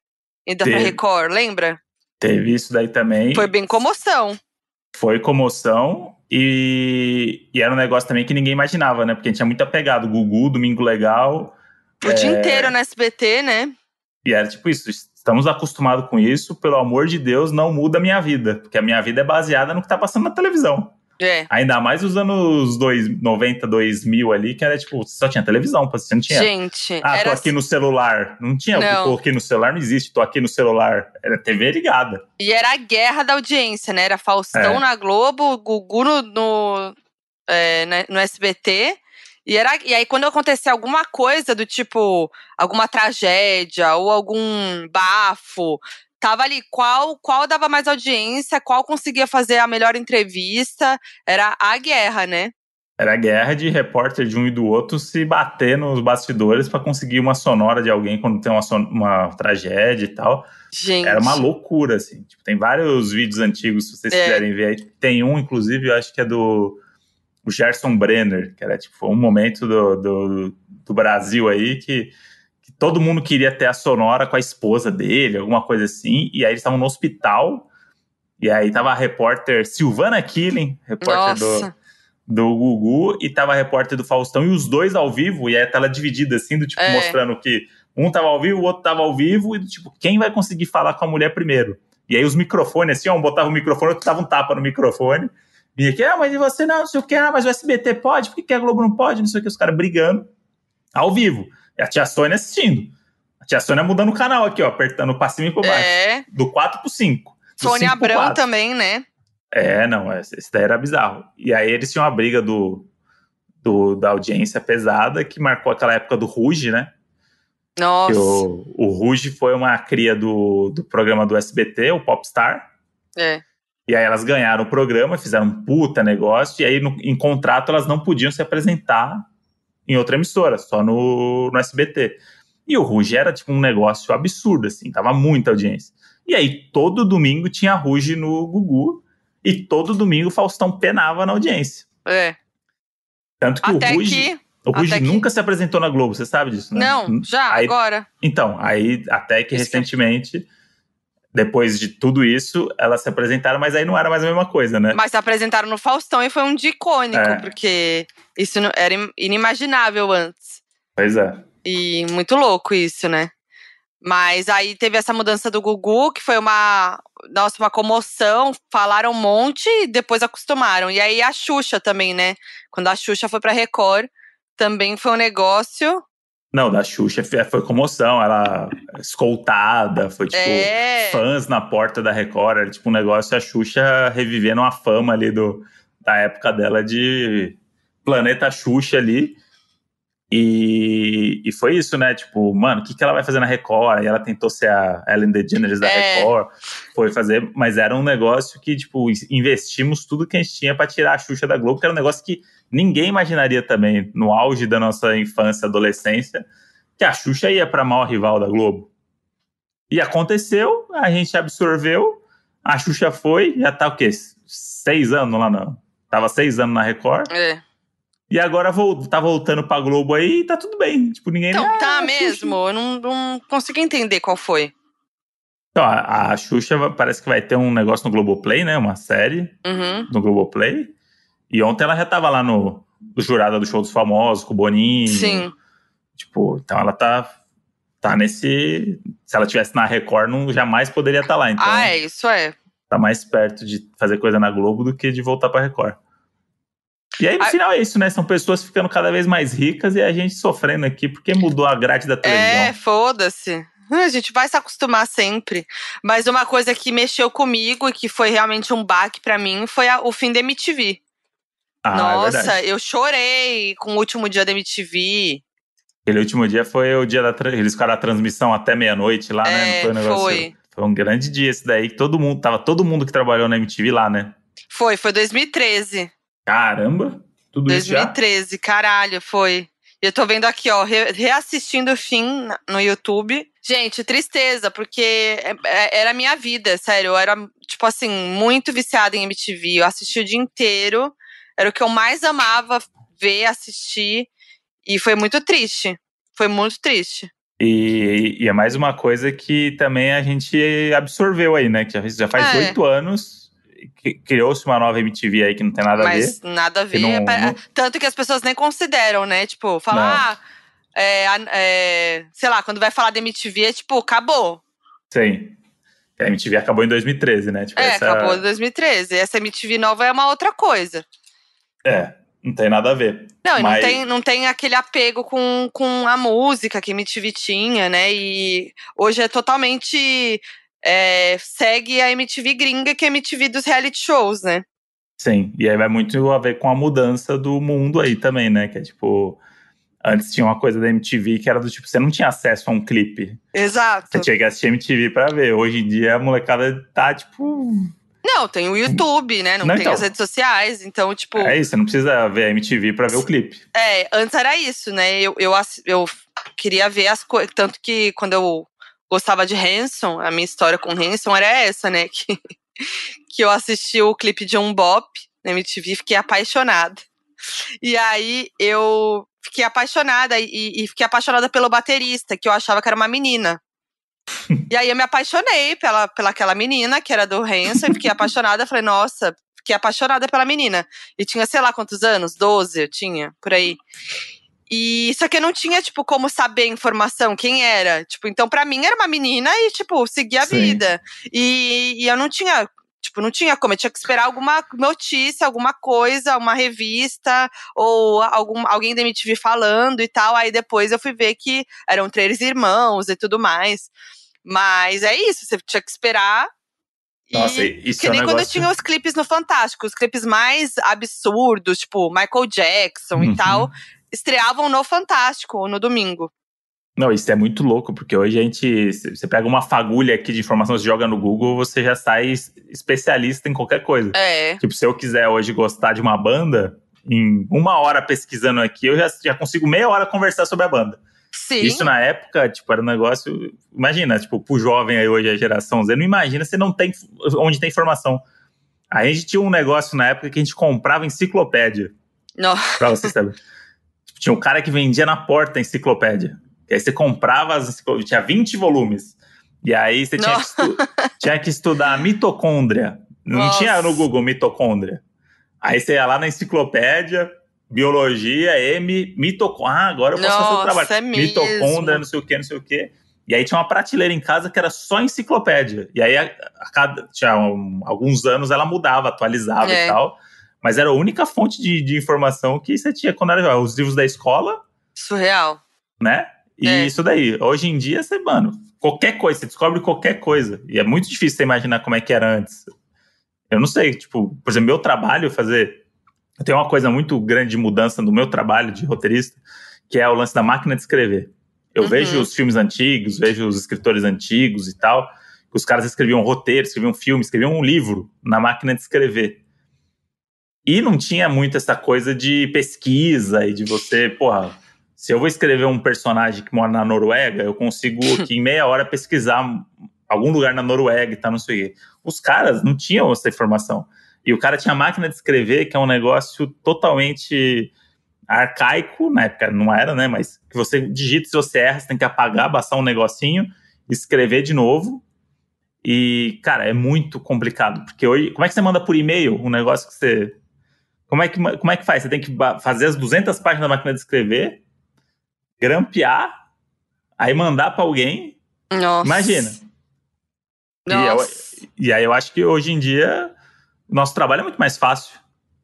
E da Teve. Record, lembra? Teve isso daí também. Foi bem comoção. Foi comoção. E, e era um negócio também que ninguém imaginava, né? Porque a gente tinha muito apegado. Gugu, Domingo Legal. O dia inteiro no SBT, né? E era tipo isso. Estamos acostumados com isso. Pelo amor de Deus, não muda a minha vida. Porque a minha vida é baseada no que tá passando na televisão. É. Ainda mais os anos dois, 90, 2000 ali, que era tipo, só tinha televisão, você não tinha. Gente, ah, tô aqui no celular. Não tinha, Não. tô aqui no celular, não existe, tô aqui no celular. Era TV ligada. E era a guerra da audiência, né? Era Faustão É. na Globo, Gugu no, no, é, né, no SBT. E, era, e aí, quando acontecia alguma coisa do tipo, alguma tragédia ou algum bafo, tava ali qual, qual dava mais audiência, qual conseguia fazer a melhor entrevista. Era a guerra, né? Era a guerra de repórter de um e do outro se bater nos bastidores pra conseguir uma sonora de alguém quando tem uma, uma tragédia e tal. Gente. Era uma loucura, assim. Tipo, tem vários vídeos antigos, se vocês É. quiserem ver aí. Tem um, inclusive, eu acho que é do o Gerson Brenner, que era tipo foi um momento do, do, do Brasil aí que todo mundo queria ter a sonora com a esposa dele, alguma coisa assim. E aí eles estavam no hospital. E aí tava a repórter Silvana Killing, repórter do, Nossa. do Gugu e tava a repórter do Faustão e os dois ao vivo, e aí a tela dividida assim, do tipo, É. mostrando que um tava ao vivo, o outro tava ao vivo, e do tipo, quem vai conseguir falar com a mulher primeiro? E aí os microfones, assim, ó, um botava o microfone, outro dava um tapa no microfone. Vinha aqui, ah, mas e você não, não sei o que, ah, mas o SBT pode, por que a Globo não pode? Não sei o que, os caras brigando ao vivo. E a tia Sônia assistindo. A tia Sônia mudando o canal aqui, ó, apertando pra cima e pra baixo. É. Do 4 pro 5. Do Sônia 5 pro Abrão 4. também, né? É, não, esse esse daí era bizarro. E aí eles tinham uma briga do, do- da audiência pesada que marcou aquela época do Ruge, né? Que Nossa. o, o Ruge foi uma cria do, do programa do SBT, o Popstar. É. E aí elas ganharam o programa, fizeram um puta negócio, e aí no- em contrato elas não podiam se apresentar em outra emissora, só no, no SBT. E o Ruge era tipo um negócio absurdo, assim, tava muita audiência. E aí todo domingo tinha Ruge no Gugu, e todo domingo o Faustão penava na audiência. É. Tanto que Até o Ruge, que. o Ruge até que- nunca se apresentou na Globo, você sabe disso, né? Não, já, Aí- agora. Então, aí até que Isso que- recentemente, depois de tudo isso, elas se apresentaram, mas aí não era mais a mesma coisa, né? Mas se apresentaram no Faustão e foi um dia icônico, É. porque isso era im- inimaginável antes. Pois é. E muito louco isso, né? Mas aí teve essa mudança do Gugu, que foi uma, nossa, uma comoção. Falaram um monte e depois acostumaram. E aí a Xuxa também, né? Quando a Xuxa foi pra Record, também foi um negócio. Não, da Xuxa foi comoção, ela escoltada, foi tipo é. fãs na porta da Record, era tipo um negócio a Xuxa revivendo a fama ali do, da época dela de Planeta Xuxa ali. E, e foi isso, né? Tipo, mano, o que, que ela vai fazer na Record? E ela tentou ser a Ellen DeGeneres da É. Record, foi fazer, mas era um negócio que, tipo, investimos tudo que a gente tinha pra tirar a Xuxa da Globo, que era um negócio que ninguém imaginaria também, no auge da nossa infância, adolescência, que a Xuxa ia pra maior rival da Globo. E aconteceu, a gente absorveu, a Xuxa foi, já tá o quê? Seis anos lá não. Tava seis anos na Record, É. e agora vol- tá voltando pra Globo aí e tá tudo bem. Tipo, ninguém Então, "Ah, tá a Xuxa." mesmo. Eu não, não consegui entender qual foi. Então, a, a Xuxa parece que vai ter um negócio no Globoplay, né? Uma série Uhum. no Globoplay. E ontem ela já tava lá no, no jurada do show dos famosos, com o Boninho. Sim. Tipo, então ela tá, tá nesse. Se ela tivesse na Record, não jamais poderia estar lá. Então, Ah, é, isso é. tá mais perto de fazer coisa na Globo do que de voltar pra Record. E aí, no final, é isso, né? São pessoas ficando cada vez mais ricas e a gente sofrendo aqui porque mudou a grade da televisão. É, foda-se. A gente vai se acostumar sempre. Mas uma coisa que mexeu comigo e que foi realmente um baque pra mim foi a- o fim da MTV. Ah, é Nossa, verdade. eu chorei com o último dia da MTV. Aquele último dia foi o dia da. Eles ficaram a transmissão até meia-noite lá, né? É, foi um negócio. foi. Foi um grande dia esse daí, que todo mundo. Tava todo mundo que trabalhou na MTV lá, né? Foi, foi 2013. Caramba! Tudo isso já. 2013, caralho, foi. E eu tô vendo aqui, ó, re- reassistindo o fim no YouTube. Gente, tristeza, porque é- é- era a minha vida, sério. Eu era, tipo assim, muito viciada em MTV. Eu assisti o dia inteiro. Era o que eu mais amava ver, assistir. E foi muito triste. Foi muito triste. E, e é mais uma coisa que também a gente absorveu aí, né? Que já, já faz É. oito anos. Que Criou-se uma nova MTV aí que não tem nada a ver. Mas nada a ver. não- É, não- Tanto que as pessoas nem consideram, né? Tipo, falar. Ah, é, é, sei lá, quando vai falar da MTV, é tipo, acabou. Sim. A MTV acabou em 2013, né? Tipo, É, essa- acabou em 2013. Essa MTV nova é uma outra coisa. É, não tem nada a ver. Não, e Mas- não, tem, não tem aquele apego com, com a música que a MTV tinha, né? E hoje é totalmente. É, segue a MTV gringa, que é a MTV dos reality shows, né? Sim, e aí vai muito a ver com a mudança do mundo aí também, né? Que é tipo. Antes tinha uma coisa da MTV que era do tipo, você não tinha acesso a um clipe. Exato. Você tinha que assistir MTV pra ver. Hoje em dia a molecada tá, tipo. Não, tem o YouTube, né? Não, Não, tem então. as redes sociais. Então, tipo. É isso, você não precisa ver a MTV pra ver o clipe. É, antes era isso, né? Eu, eu, eu queria ver as coisas. Tanto que quando eu gostava de Hanson, a minha história com Hanson era essa, né? Que, que eu assisti o clipe de um Bop na MTV e fiquei apaixonada. E aí eu fiquei apaixonada e, e fiquei apaixonada pelo baterista, que eu achava que era uma menina. E aí eu me apaixonei pela, pela aquela menina, que era do Hanson, e fiquei apaixonada. Falei, nossa, fiquei apaixonada pela menina. E tinha, sei lá quantos anos, 12 eu tinha, por aí. E só que eu não tinha, tipo, como saber a informação, quem era. Tipo, então pra mim era uma menina e, tipo, seguia a Sim. vida. E, e eu não tinha, tipo, não tinha como. Eu tinha que esperar alguma notícia, alguma coisa, uma revista, ou algum, alguém da MTV falando e tal. Aí depois eu fui ver que eram três irmãos e tudo mais. Mas é isso, você tinha que esperar. E- Nossa, isso que é um nem quando negócio... tinha os clipes no Fantástico, os clipes mais absurdos, tipo Michael Jackson Uhum. e tal, estreavam no Fantástico, no domingo. Não, isso é muito louco, porque hoje a gente. Você pega uma fagulha aqui de informação, você joga no Google, você já sai es- especialista em qualquer coisa. É. Tipo, se eu quiser hoje gostar de uma banda, em uma hora pesquisando aqui, eu já, já consigo meia hora conversar sobre a banda. Sim. Isso na época, tipo, era um negócio. Imagina, tipo, pro jovem aí hoje, a geração Z, não imagina se não tem onde tem informação. A gente tinha um negócio na época que a gente comprava enciclopédia, Não. pra você saber. Tinha um cara que vendia na porta a enciclopédia. E aí você comprava as enciclopédias, tinha 20 volumes. E aí você tinha que, tinha que estudar mitocôndria. Não Nossa. tinha no Google mitocôndria. Aí você ia lá na enciclopédia, biologia, M, mitocôndria. Ah, agora eu posso fazer o Nossa, trabalho. é mesmo. mitocôndria, não sei o que, não sei o que. E aí tinha uma prateleira em casa que era só enciclopédia. E aí, a, a cada, tinha um- alguns anos, ela mudava, atualizava É. e tal. Mas era a única fonte de, de informação que você tinha quando era jovem. Os livros da escola, Surreal. né? E É. isso daí. Hoje em dia, você, mano, qualquer coisa, você descobre qualquer coisa. E é muito difícil você imaginar como é que era antes. Eu não sei, tipo, por exemplo, meu trabalho fazer. Eu tenho uma coisa muito grande de mudança no meu trabalho de roteirista, que é o lance da máquina de escrever. Eu Uhum. vejo os filmes antigos, vejo os escritores antigos e tal, que os caras escreviam roteiro, escreviam filme, escreviam um livro na máquina de escrever. E não tinha muito essa coisa de pesquisa e de você, porra, se eu vou escrever um personagem que mora na Noruega, eu consigo aqui em meia hora pesquisar algum lugar na Noruega e tal, não sei o quê. Os caras não tinham essa informação. E o cara tinha máquina de escrever, que é um negócio totalmente arcaico, na época não era, né? Mas que você digita, se você erra, você tem que apagar, baixar um negocinho, escrever de novo. E, cara, é muito complicado. Porque hoje, como é que você manda por e-mail um negócio que você. Como é que, como é que faz? Você tem que fazer as 200 páginas da máquina de escrever, grampear, aí mandar para alguém. Nossa. Imagina. E, eu- Nossa. e aí eu acho que hoje em dia o nosso trabalho é muito mais fácil.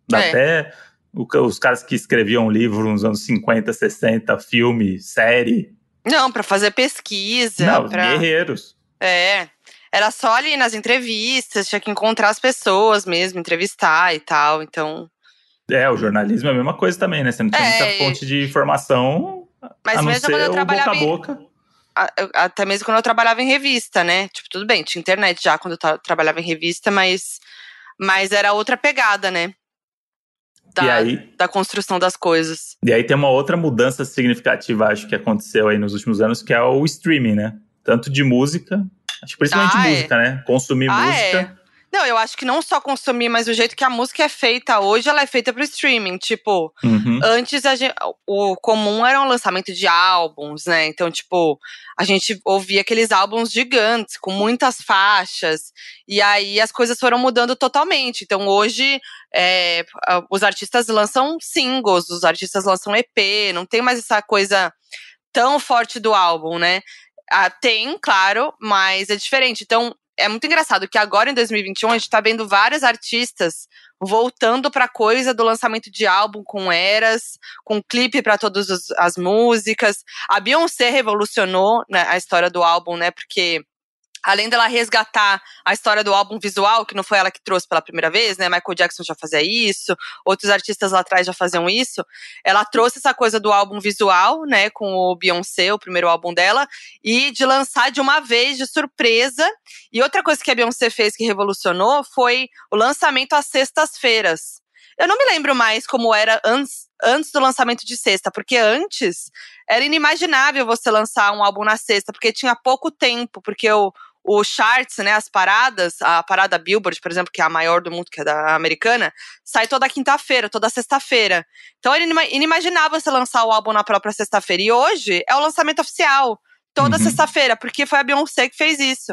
Dá É. Até o os caras que escreviam livro nos anos 50, 60, filme, série. Não, pra fazer pesquisa. não, pra... guerreiros. É. Era só ali nas entrevistas, tinha que encontrar as pessoas mesmo, entrevistar e tal. Então. É, o jornalismo é a mesma coisa também, né? Você não tinha É, muita fonte de informação Mas a não mesmo ser quando eu o boca trabalhava a em, boca. eu- até mesmo quando eu trabalhava em revista, né? Tipo, tudo bem, tinha internet já quando eu tra- trabalhava em revista, mas, mas era outra pegada, né? Da, E aí, da construção das coisas. e aí tem uma outra mudança significativa, acho que aconteceu aí nos últimos anos, que é o streaming, né? Tanto de música, acho que principalmente Ah, é. música, né? Consumir Ah, música. é. Não, eu acho que não só consumir, mas o jeito que a música é feita hoje, ela é feita pro streaming. Tipo, Uhum. antes a gente, o comum era um lançamento de álbuns, né? Então, tipo, a gente ouvia aqueles álbuns gigantes, com muitas faixas. E aí as coisas foram mudando totalmente. Então, hoje, é, os artistas lançam singles, os artistas lançam EP, não tem mais essa coisa tão forte do álbum, né? Ah, tem, claro, mas é diferente. Então, é muito engraçado que agora em 2021 a gente tá vendo vários artistas voltando pra coisa do lançamento de álbum com eras, com clipe pra todas as músicas. A Beyoncé revolucionou né, a história do álbum, né? Porque além dela resgatar a história do álbum visual, que não foi ela que trouxe pela primeira vez, né? Michael Jackson já fazia isso, outros artistas lá atrás já faziam isso. Ela trouxe essa coisa do álbum visual, né? Com o Beyoncé, o primeiro álbum dela, e de lançar de uma vez, de surpresa. E outra coisa que a Beyoncé fez que revolucionou foi o lançamento às sextas-feiras. Eu não me lembro mais como era antes, antes do lançamento de sexta, porque antes era inimaginável você lançar um álbum na sexta, porque tinha pouco tempo, porque o, o charts, né, as paradas, a parada Billboard, por exemplo, que é a maior do mundo, que é da americana, sai toda quinta-feira, toda sexta-feira. Então era inima- inimaginável você lançar o álbum na própria sexta-feira. E hoje é o lançamento oficial, toda Uhum. sexta-feira, porque foi a Beyoncé que fez isso.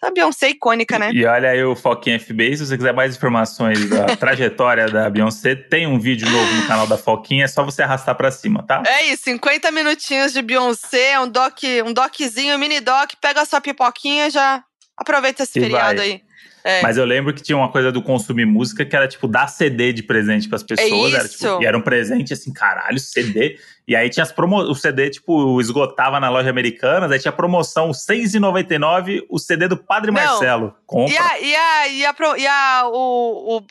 Então a Beyoncé é icônica, né? E olha aí o Foquinha FB. Se você quiser mais informações da trajetória da Beyoncé, tem um vídeo novo no canal da Foquinha. É só você arrastar pra cima, tá? É isso, 50 minutinhos de Beyoncé, um doc, um doczinho, um mini doc, pega a sua pipoquinha e já aproveita esse E feriado vai. aí. É. Mas eu lembro que tinha uma coisa do consumir música que era tipo dar CD de presente pras pessoas. Era, tipo, É isso. e era um presente assim, caralho, CD. E aí tinha as promo... o CD, tipo, esgotava na loja americana, daí tinha promoção R$ 6,99, o CD do Padre Não. Marcelo. Compra. E a, e a, e a, pro- e a o, o.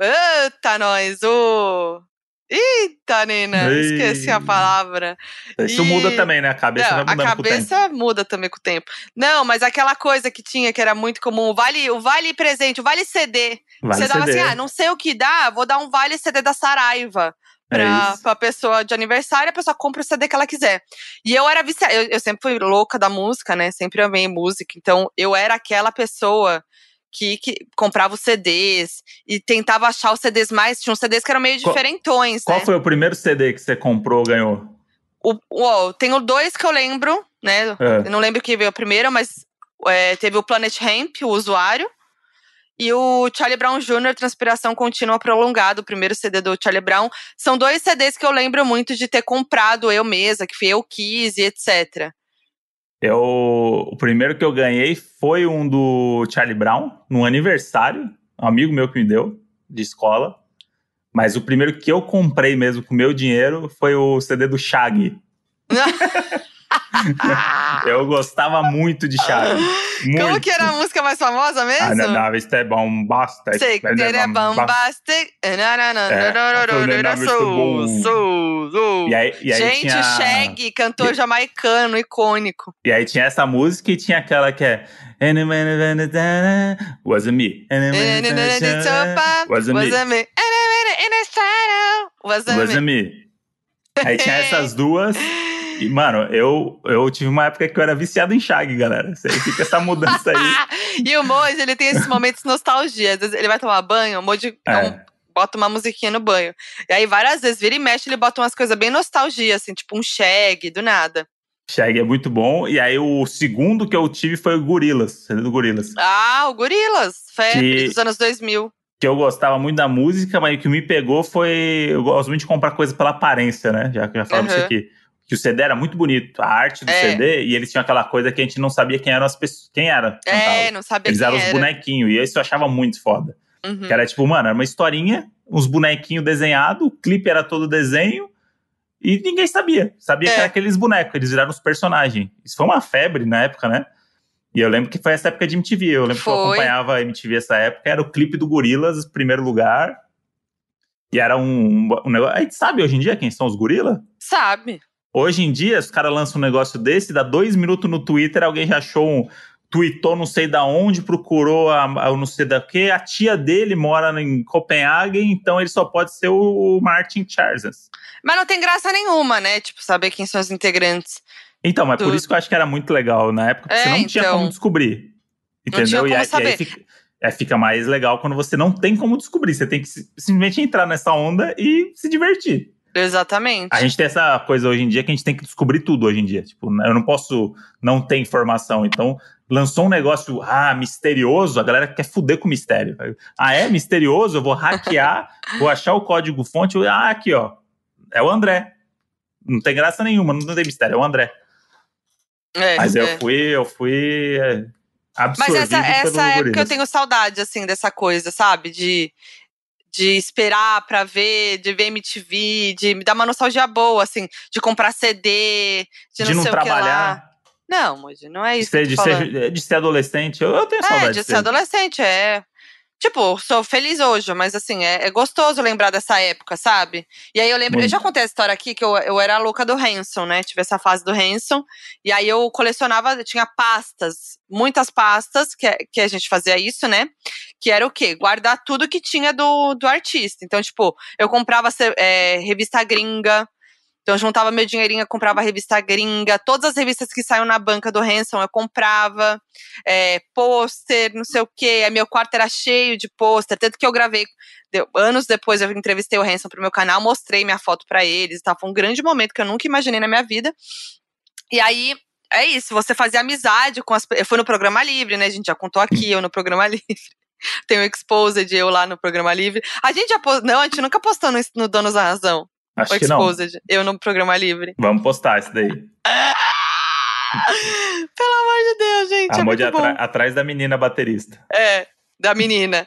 Eita, nós! O. Eita, Nina! Ei. Esqueci a palavra. Isso e- muda também, né? A cabeça Não, vai a mudando com o tempo. cabeça muda também com o tempo. Não, mas aquela coisa que tinha, que era muito comum, o vale, o vale presente, o vale CD. Vale você dava CD. assim, ah, não sei o que dá, vou dar um vale CD da Saraiva. É pra, isso. pra pessoa de aniversário, a pessoa compra o CD que ela quiser. E eu era viciada, eu, eu sempre fui louca da música, né? Sempre amei música. Então, eu era aquela pessoa que, que comprava os CDs e tentava achar os CDs mais. Tinha uns CDs que eram meio Qual- diferentões, Qual né? foi o primeiro CD que você comprou ou ganhou? O, o, tenho dois que eu lembro, né? É. Eu não lembro que veio primeiro, mas é, teve o Planet Hemp, o usuário. E o Charlie Brown Jr., Transpiração Contínua Prolongada, o primeiro CD do Charlie Brown. São dois CDs que eu lembro muito de ter comprado eu mesma, que fui eu quis e etc. Eu, o primeiro que eu ganhei foi um do Charlie Brown, num aniversário. Um amigo meu que me deu, de escola. Mas o primeiro que eu comprei mesmo com meu dinheiro foi o CD do Shaggy. Eu gostava muito de Shaggy. Muito. Como que era a música mais famosa mesmo? Ah, não, não, isso é bom, basta. Sei que era bombastic. É. E aí, e aí Gente, tinha... o Shaggy, cantor jamaicano, icônico. E aí tinha essa música e tinha aquela que é. Wasn't me. Wasn't me. Wasn't me. Aí tinha essas duas. E, mano, eu, eu tive uma época que eu era viciado em Shag, galera. Você fica essa mudança aí. e o Moji, ele tem esses momentos de nostalgia. Às vezes ele vai tomar banho, o Moji é um- bota uma musiquinha no banho. E aí, várias vezes, vira e mexe, ele bota umas coisas bem nostalgia, assim, tipo um shag, do nada. Shag é muito bom. E aí o segundo que eu tive foi o Gorilas, do Gorilas. Ah, o Gorilas, febre Que- dos anos 2000. Que eu gostava muito da música, mas o que me pegou foi. Eu gosto muito de comprar coisa pela aparência, né? Já que eu já falamos Aham. isso aqui. Que o CD era muito bonito, a arte do É. CD, e eles tinham aquela coisa que a gente não sabia quem eram as pessoas. Quem era? É, não sabia Eles eram os bonequinhos, e isso eu achava muito foda. Uhum. Que era tipo, mano, era uma historinha, uns bonequinhos desenhados, o clipe era todo desenho, e ninguém sabia. Sabia É. que era aqueles bonecos, eles viraram os personagens. Isso foi uma febre na época, né? E eu lembro que foi essa época de MTV. Eu lembro que eu Foi. acompanhava a MTV essa época, era o clipe do Gorilas, primeiro lugar. E era um, um negócio. A gente sabe hoje em dia quem são os gorilas? Sabe? Hoje em dia, os caras lançam um negócio desse, dá dois minutos no Twitter, alguém já achou um. Tweetou não sei da onde, procurou a, a não sei da que. A tia dele mora em Copenhague, então ele só pode ser o, o Martin Charles. Mas não tem graça nenhuma, né? Tipo, saber quem são os integrantes. Então, mas por Tudo. isso que eu acho que era muito legal na época, porque É, você não tinha então. como descobrir. Não tinha Entendeu? como e, aí, e, saber. aí fica- É, fica mais legal quando você não tem como descobrir. Você tem que simplesmente entrar nessa onda e se divertir. Exatamente. A gente tem essa coisa hoje em dia que a gente tem que descobrir tudo hoje em dia. Tipo, eu não posso não ter informação. Então, lançou um negócio, ah, misterioso, a galera quer fuder com mistério. Ah, é misterioso? Eu vou hackear, vou achar o código fonte. Ah, aqui, ó. É o André. Não tem graça nenhuma, não tem mistério, é o André. É, Mas é. eu fui, eu fui é, Mas essa, essa época eu tenho saudade, assim, dessa coisa, sabe? De, de esperar pra ver, de ver MTV, de me dar uma nostalgia boa, assim, de comprar CD, de, de não, não trabalhar. Não, Moji, não é isso. De ser, de ser, de ser adolescente, eu, eu tenho é, saudade. De, de ser adolescente, é. Tipo, sou feliz hoje, mas assim, é, é, gostoso lembrar dessa época, sabe? E aí eu lembro, Muito. eu já contei a história aqui que eu, eu era a louca do Hanson, né? Tive essa fase do Hanson. E aí eu colecionava, tinha pastas, muitas pastas, que, que a gente fazia isso, né? Que era o quê? Guardar tudo que tinha do, do artista. Então, tipo, eu comprava é, revista gringa, então eu juntava meu dinheirinho, comprava revista gringa, todas as revistas que saíam na banca do Hanson eu comprava, é, pôster, não sei o quê. Aí meu quarto era cheio de pôster, tanto que eu gravei. Deu, anos depois eu entrevistei o Hanson pro meu canal, mostrei minha foto para eles. Tá? Foi um grande momento que eu nunca imaginei na minha vida. E aí, é isso, você fazia amizade com as. Eu fui no programa livre, né? A gente já contou aqui, eu no programa livre. Tem o Exposed, eu lá no programa livre. A gente já postou. Não, a gente nunca postou no, no Donos da Razão. Acho o que Exposed. não. Eu no programa livre. Vamos postar isso daí. Pelo amor de Deus, gente. Amor é de atra atrás da menina baterista. É, da menina.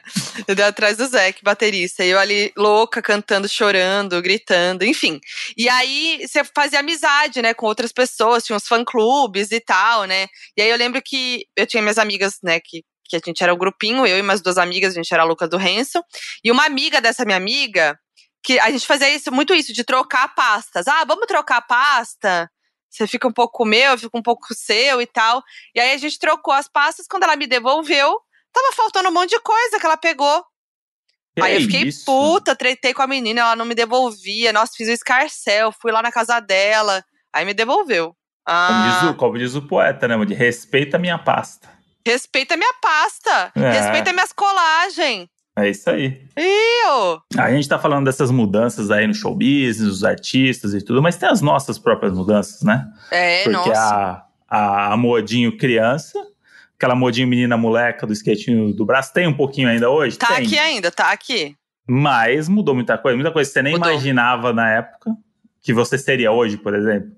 atrás do Zeke, baterista. E eu ali louca, cantando, chorando, gritando, enfim. E aí você fazia amizade, né, com outras pessoas, tinha uns fã-clubes e tal, né? E aí eu lembro que eu tinha minhas amigas, né, que que a gente era um grupinho, eu e umas duas amigas, a gente era a louca do Hanson. E uma amiga dessa minha amiga, que a gente fazia isso, muito isso, de trocar pastas. Ah, vamos trocar pasta? Você fica um pouco meu, eu fico um pouco seu e tal. E aí a gente trocou as pastas, quando ela me devolveu, tava faltando um monte de coisa que ela pegou. Que aí eu fiquei isso? puta, tretei com a menina, ela não me devolvia. Nossa, fiz o escarcel, fui lá na casa dela, aí me devolveu. Ah. Como, diz o, como diz o poeta, né? De respeita a minha pasta. Respeita a minha pasta. É. Respeita minhas colagens. É isso aí. Eu! A gente tá falando dessas mudanças aí no show business, os artistas e tudo, mas tem as nossas próprias mudanças, né? É, Porque nossa. A, a, modinho criança, aquela modinho menina moleca do skatinho do braço, tem um pouquinho ainda hoje? Tá tem. aqui ainda, tá aqui. Mas mudou muita coisa, muita coisa que você nem mudou. imaginava na época que você seria hoje, por exemplo.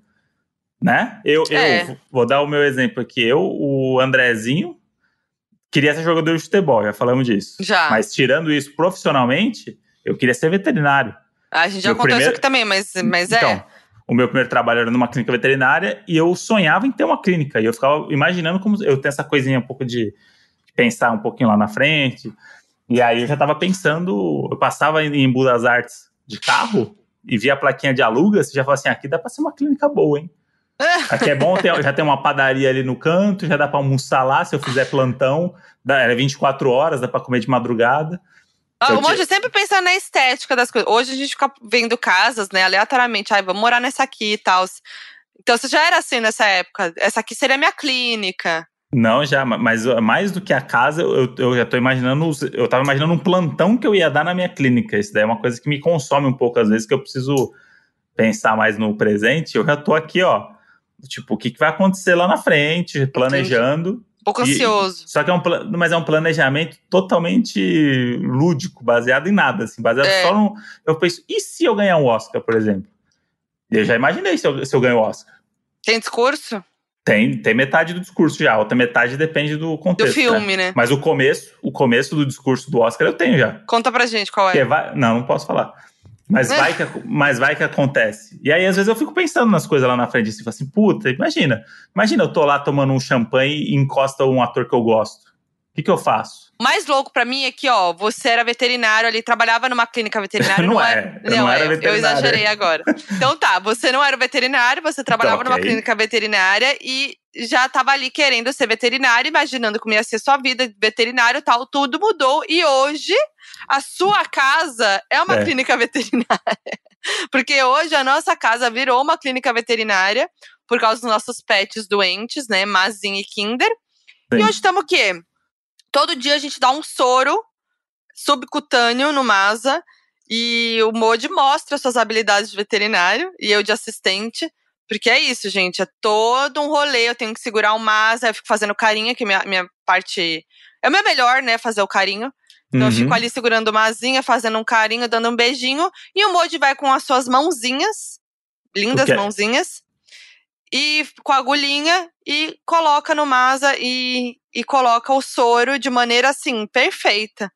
Né? Eu, é. eu vou dar o meu exemplo aqui. Eu, o Andrezinho, queria ser jogador de futebol, já falamos disso. Já. Mas tirando isso profissionalmente, eu queria ser veterinário. A gente já meu contou primeiro... isso aqui também, mas, mas é. então, O meu primeiro trabalho era numa clínica veterinária e eu sonhava em ter uma clínica. E eu ficava imaginando como eu tenho essa coisinha um pouco de, pensar um pouquinho lá na frente. E aí eu já estava pensando, eu passava em Budas Artes de carro e via a plaquinha de alugas e já falava assim: aqui dá para ser uma clínica boa, hein? Aqui é bom, ter, já tem uma padaria ali no canto, já dá para almoçar lá se eu fizer plantão. Dá, era 24 horas, dá para comer de madrugada. Ah, sempre pensa na estética das coisas. Hoje a gente fica vendo casas, né, aleatoriamente. Ai, vamos morar nessa aqui e tal. Então você já era assim nessa época. Essa aqui seria a minha clínica. Não, já, mas mais do que a casa, eu, eu já tô imaginando. Eu tava imaginando um plantão que eu ia dar na minha clínica. Isso daí é uma coisa que me consome um pouco, às vezes, que eu preciso pensar mais no presente. Eu já tô aqui, ó Tipo, o que, que vai acontecer lá na frente, planejando. Entendi. Um pouco e, ansioso. Só que é um, mas é um planejamento totalmente lúdico, baseado em nada, assim, baseado é. só no. Eu penso, e se eu ganhar um Oscar, por exemplo? Eu já imaginei se eu, se eu ganho o Oscar. Tem discurso? Tem, tem metade do discurso já, a outra metade depende do contexto. Do filme, né? né? Mas o começo, o começo do discurso do Oscar eu tenho já. Conta pra gente qual é. Vai, não, não posso falar. Mas é. vai, que, mas vai que acontece. E aí, às vezes, eu fico pensando nas coisas lá na frente, assim, assim, puta, imagina. Imagina eu tô lá tomando um champanhe e encosta um ator que eu gosto. O que, que eu faço? mais louco para mim é que, ó, você era veterinário ali, trabalhava numa clínica veterinária. não, não é. Não, não era é. Eu exagerei agora. Então tá, você não era veterinário, você trabalhava então, okay. numa clínica veterinária e já estava ali querendo ser veterinário, imaginando como ia ser sua vida de veterinário e tal. Tudo mudou e hoje a sua casa é uma é. clínica veterinária. Porque hoje a nossa casa virou uma clínica veterinária por causa dos nossos pets doentes, né? Mazin e Kinder. Sim. E hoje estamos o quê? Todo dia a gente dá um soro subcutâneo no Masa e o Modi mostra suas habilidades de veterinário e eu de assistente. Porque é isso, gente. É todo um rolê. Eu tenho que segurar o Masa, eu fico fazendo carinho, que minha, minha parte. É o meu melhor, né? Fazer o carinho. Então uhum. eu fico ali segurando uma asinha, fazendo um carinho, dando um beijinho. E o Modi vai com as suas mãozinhas, lindas mãozinhas, e com a agulhinha, e coloca no Masa e, e coloca o soro de maneira assim, perfeita.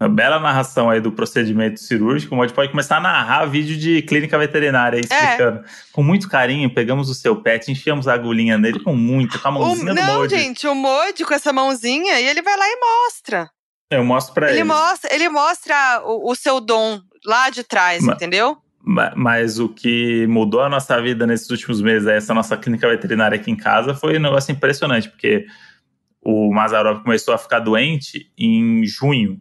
Uma bela narração aí do procedimento cirúrgico. O Modi pode começar a narrar vídeo de clínica veterinária aí, é. explicando. É. Com muito carinho, pegamos o seu pet, enfiamos a agulhinha nele com muito, com a mãozinha o, do Não, gente, o Modi com essa mãozinha, e ele vai lá e mostra. Eu mostro pra ele. Ele mostra, ele mostra o, o seu dom lá de trás, mas, entendeu? Mas o que mudou a nossa vida nesses últimos meses, essa nossa clínica veterinária aqui em casa, foi um negócio impressionante, porque o Mazarov começou a ficar doente em junho.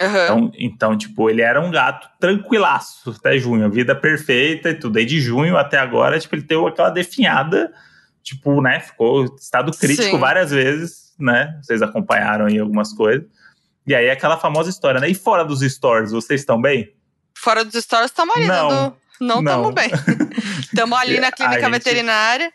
Uhum. Então, então, tipo, ele era um gato tranquilaço até junho, a vida perfeita e tudo. Aí de junho até agora, tipo, ele teve aquela definhada, tipo, né? Ficou estado crítico Sim. várias vezes né? Vocês acompanharam aí algumas coisas. E aí aquela famosa história, né? E fora dos stores, vocês estão bem? Fora dos stores, estamos ali não. Não estamos bem. Estamos ali na clínica a veterinária.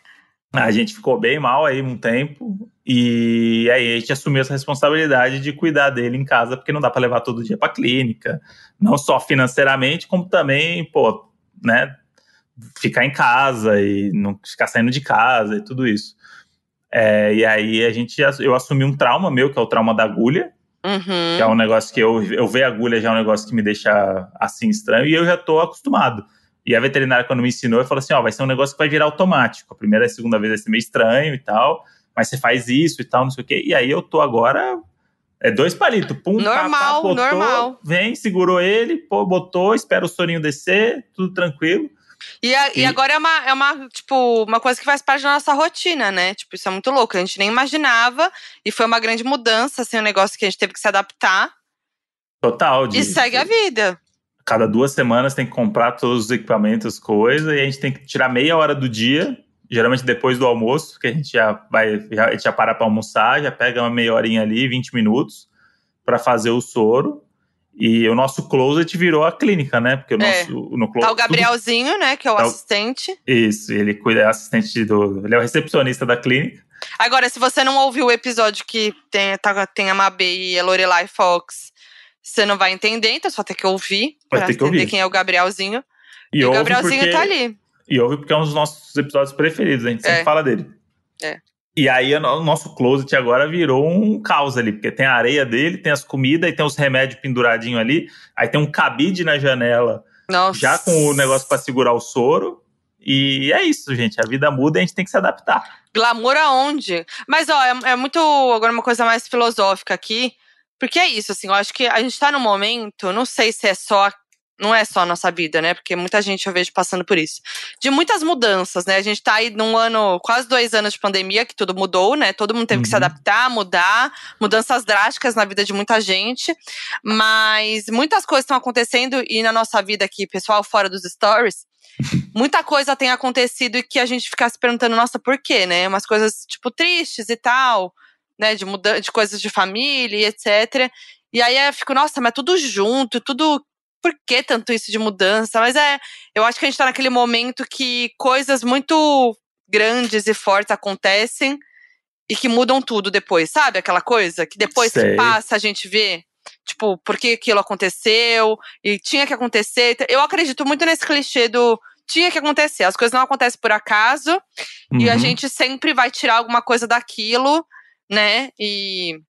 A gente ficou bem mal aí um tempo. E aí a gente assumiu essa responsabilidade de cuidar dele em casa, porque não dá para levar todo dia para clínica. Não só financeiramente, como também, pô, né? Ficar em casa e não ficar saindo de casa e tudo isso. É, e aí a gente, eu assumi um trauma meu, que é o trauma da agulha. Uhum. Que é um negócio que eu, eu ver agulha já é um negócio que me deixa assim estranho, e eu já tô acostumado. E a veterinária, quando me ensinou, falou assim: ó, vai ser um negócio que vai virar automático. A primeira e a segunda vez vai ser meio estranho e tal, mas você faz isso e tal, não sei o quê. E aí eu tô agora. É dois palitos. Pum, normal, pá, pá, botou, normal. Vem, segurou ele, pô, botou, espera o soninho descer, tudo tranquilo. E, a, e, e, agora é uma, é uma, tipo, uma coisa que faz parte da nossa rotina, né? Tipo, isso é muito louco. A gente nem imaginava. E foi uma grande mudança, assim, um negócio que a gente teve que se adaptar. Total. De, e segue a vida. Cada duas semanas tem que comprar todos os equipamentos, coisa, e a gente tem que tirar meia hora do dia, geralmente depois do almoço, que a gente já vai, já, a gente já para para almoçar, já pega uma meia horinha ali, 20 minutos, para fazer o soro. E o nosso closet virou a clínica, né? Porque o é. nosso. No closet, tá o Gabrielzinho, tudo... né? Que é o tá assistente. Isso, ele cuida, é assistente do. Ele é o recepcionista da clínica. Agora, se você não ouviu o episódio que tem, tá, tem a Mabê e a Lorelai Fox, você não vai entender, então só tem que ouvir vai pra ter que entender ouvir. quem é o Gabrielzinho. E, e o Gabrielzinho porque, tá ali. E ouve porque é um dos nossos episódios preferidos, a gente sempre é. fala dele. É. E aí o nosso closet agora virou um caos ali, porque tem a areia dele, tem as comidas e tem os remédios penduradinho ali. Aí tem um cabide na janela, Nossa. já com o negócio para segurar o soro. E é isso, gente. A vida muda e a gente tem que se adaptar. Glamour aonde? Mas, ó, é, é muito. Agora, uma coisa mais filosófica aqui. Porque é isso, assim, eu acho que a gente tá num momento, não sei se é só não é só a nossa vida, né? Porque muita gente eu vejo passando por isso. De muitas mudanças, né? A gente tá aí num ano, quase dois anos de pandemia, que tudo mudou, né? Todo mundo teve uhum. que se uhum. adaptar, mudar, mudanças drásticas na vida de muita gente. Mas muitas coisas estão acontecendo e na nossa vida aqui, pessoal, fora dos stories, muita coisa tem acontecido e que a gente fica se perguntando, nossa, por quê, né? Umas coisas, tipo, tristes e tal, né? De, muda de coisas de família e etc. E aí eu fico, nossa, mas tudo junto, tudo por que tanto isso de mudança? Mas é, eu acho que a gente tá naquele momento que coisas muito grandes e fortes acontecem e que mudam tudo depois, sabe? Aquela coisa que depois Sei. que passa a gente vê, tipo, por que aquilo aconteceu e tinha que acontecer. Eu acredito muito nesse clichê do tinha que acontecer. As coisas não acontecem por acaso uhum. e a uhum. gente sempre vai tirar alguma coisa daquilo, né? E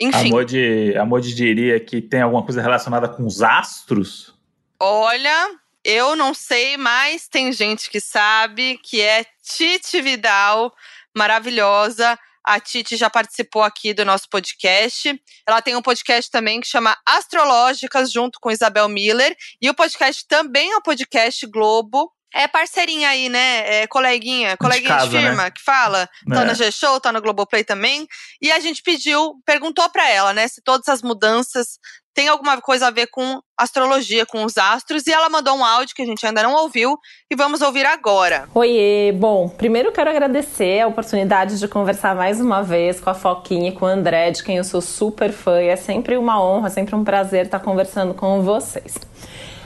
enfim. A Modi, a Modi diria que tem alguma coisa relacionada com os astros? Olha, eu não sei, mas tem gente que sabe que é Titi Vidal, maravilhosa. A Titi já participou aqui do nosso podcast. Ela tem um podcast também que chama Astrológicas, junto com Isabel Miller. E o podcast também é um podcast Globo, É parceirinha aí, né? É coleguinha, coleguinha de, casa, de firma né? que fala. Tá é. no G-Show, tá no Globoplay também. E a gente pediu, perguntou para ela, né, se todas as mudanças tem alguma coisa a ver com astrologia, com os astros, e ela mandou um áudio que a gente ainda não ouviu e vamos ouvir agora. Oiê, bom, primeiro quero agradecer a oportunidade de conversar mais uma vez com a Foquinha e com o André, de quem eu sou super fã, e é sempre uma honra, sempre um prazer estar conversando com vocês.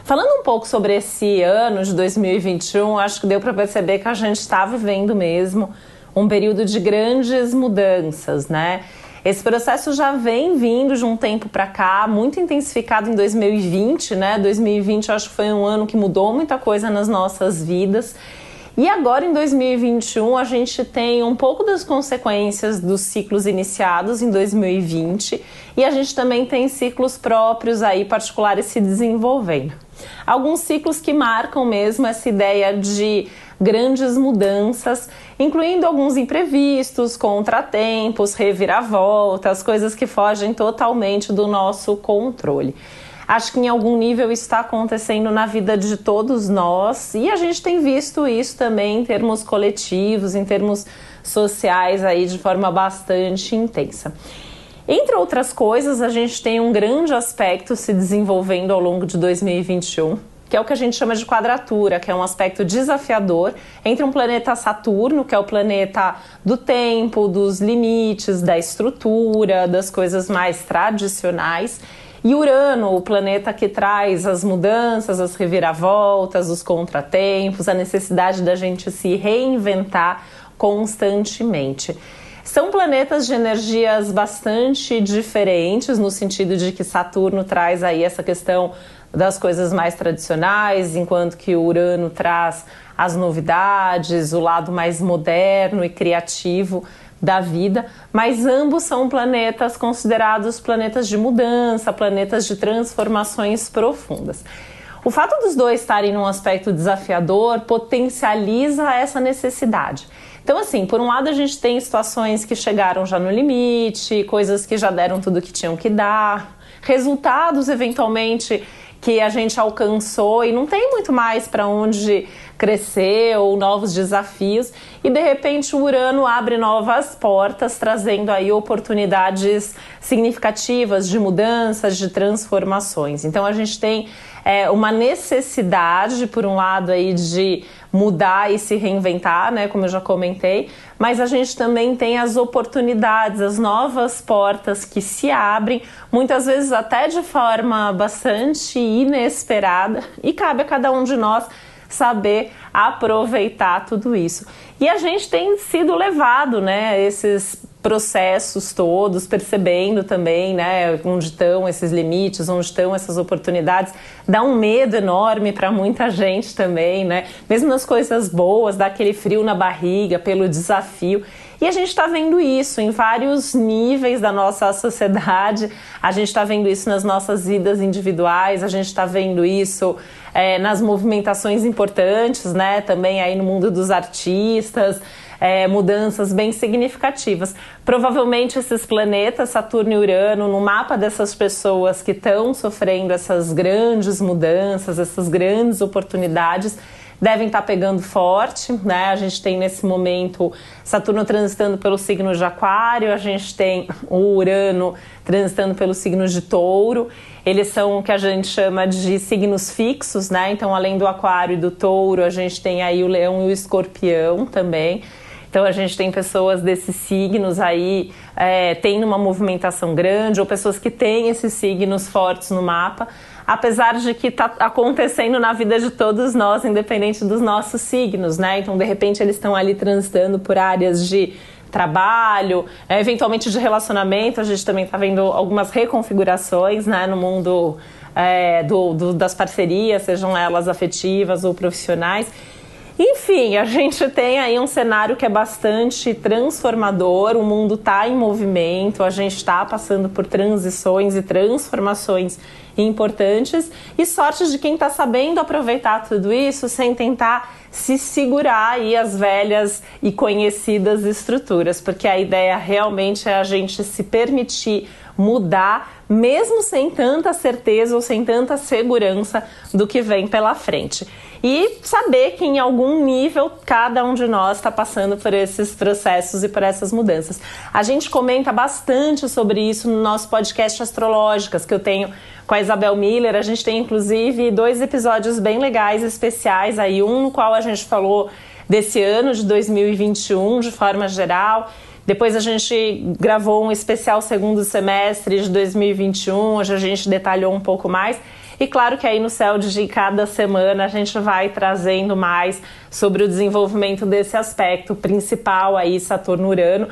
Falando um pouco sobre esse ano de 2021, acho que deu para perceber que a gente está vivendo mesmo um período de grandes mudanças, né? Esse processo já vem vindo de um tempo para cá, muito intensificado em 2020, né? 2020 acho que foi um ano que mudou muita coisa nas nossas vidas. E agora em 2021 a gente tem um pouco das consequências dos ciclos iniciados em 2020 e a gente também tem ciclos próprios aí particulares se desenvolvendo. Alguns ciclos que marcam mesmo essa ideia de grandes mudanças, incluindo alguns imprevistos, contratempos, reviravoltas, coisas que fogem totalmente do nosso controle. Acho que em algum nível está acontecendo na vida de todos nós e a gente tem visto isso também em termos coletivos, em termos sociais aí de forma bastante intensa. Entre outras coisas, a gente tem um grande aspecto se desenvolvendo ao longo de 2021 que é o que a gente chama de quadratura, que é um aspecto desafiador entre um planeta Saturno, que é o planeta do tempo, dos limites, da estrutura, das coisas mais tradicionais, e Urano, o planeta que traz as mudanças, as reviravoltas, os contratempos, a necessidade da gente se reinventar constantemente. São planetas de energias bastante diferentes, no sentido de que Saturno traz aí essa questão das coisas mais tradicionais, enquanto que Urano traz as novidades, o lado mais moderno e criativo da vida, mas ambos são planetas considerados planetas de mudança, planetas de transformações profundas. O fato dos dois estarem num aspecto desafiador potencializa essa necessidade. Então, assim, por um lado a gente tem situações que chegaram já no limite, coisas que já deram tudo que tinham que dar, resultados eventualmente que a gente alcançou e não tem muito mais para onde crescer ou novos desafios e de repente o Urano abre novas portas trazendo aí oportunidades significativas de mudanças, de transformações. Então a gente tem é, uma necessidade, por um lado, aí de mudar e se reinventar, né, como eu já comentei, mas a gente também tem as oportunidades, as novas portas que se abrem, muitas vezes até de forma bastante inesperada, e cabe a cada um de nós saber aproveitar tudo isso. E a gente tem sido levado, né, esses processos todos, percebendo também, né, onde estão esses limites, onde estão essas oportunidades, dá um medo enorme para muita gente também, né? Mesmo nas coisas boas, dá aquele frio na barriga pelo desafio. E a gente está vendo isso em vários níveis da nossa sociedade, a gente está vendo isso nas nossas vidas individuais, a gente está vendo isso é, nas movimentações importantes, né? Também aí no mundo dos artistas é, mudanças bem significativas. Provavelmente esses planetas, Saturno e Urano, no mapa dessas pessoas que estão sofrendo essas grandes mudanças, essas grandes oportunidades, devem estar tá pegando forte, né? A gente tem nesse momento Saturno transitando pelo signo de Aquário, a gente tem o Urano transitando pelo signo de Touro. Eles são o que a gente chama de signos fixos, né? Então, além do Aquário e do Touro, a gente tem aí o Leão e o Escorpião também. Então a gente tem pessoas desses signos aí é, tendo uma movimentação grande, ou pessoas que têm esses signos fortes no mapa, apesar de que está acontecendo na vida de todos nós, independente dos nossos signos, né? Então de repente eles estão ali transitando por áreas de trabalho, né? eventualmente de relacionamento, a gente também está vendo algumas reconfigurações né, no mundo é, do, do, das parcerias, sejam elas afetivas ou profissionais. Enfim, a gente tem aí um cenário que é bastante transformador, o mundo está em movimento, a gente está passando por transições e transformações importantes e sorte de quem está sabendo aproveitar tudo isso sem tentar se segurar aí as velhas e conhecidas estruturas, porque a ideia realmente é a gente se permitir mudar, mesmo sem tanta certeza ou sem tanta segurança do que vem pela frente. E saber que em algum nível cada um de nós está passando por esses processos e por essas mudanças. A gente comenta bastante sobre isso no nosso podcast Astrológicas, que eu tenho com a Isabel Miller. A gente tem inclusive dois episódios bem legais, especiais aí, um no qual a gente falou desse ano de 2021 de forma geral. Depois a gente gravou um especial segundo semestre de 2021, onde a gente detalhou um pouco mais. E claro que aí no Céu de cada semana a gente vai trazendo mais sobre o desenvolvimento desse aspecto principal aí, Saturno-Urano,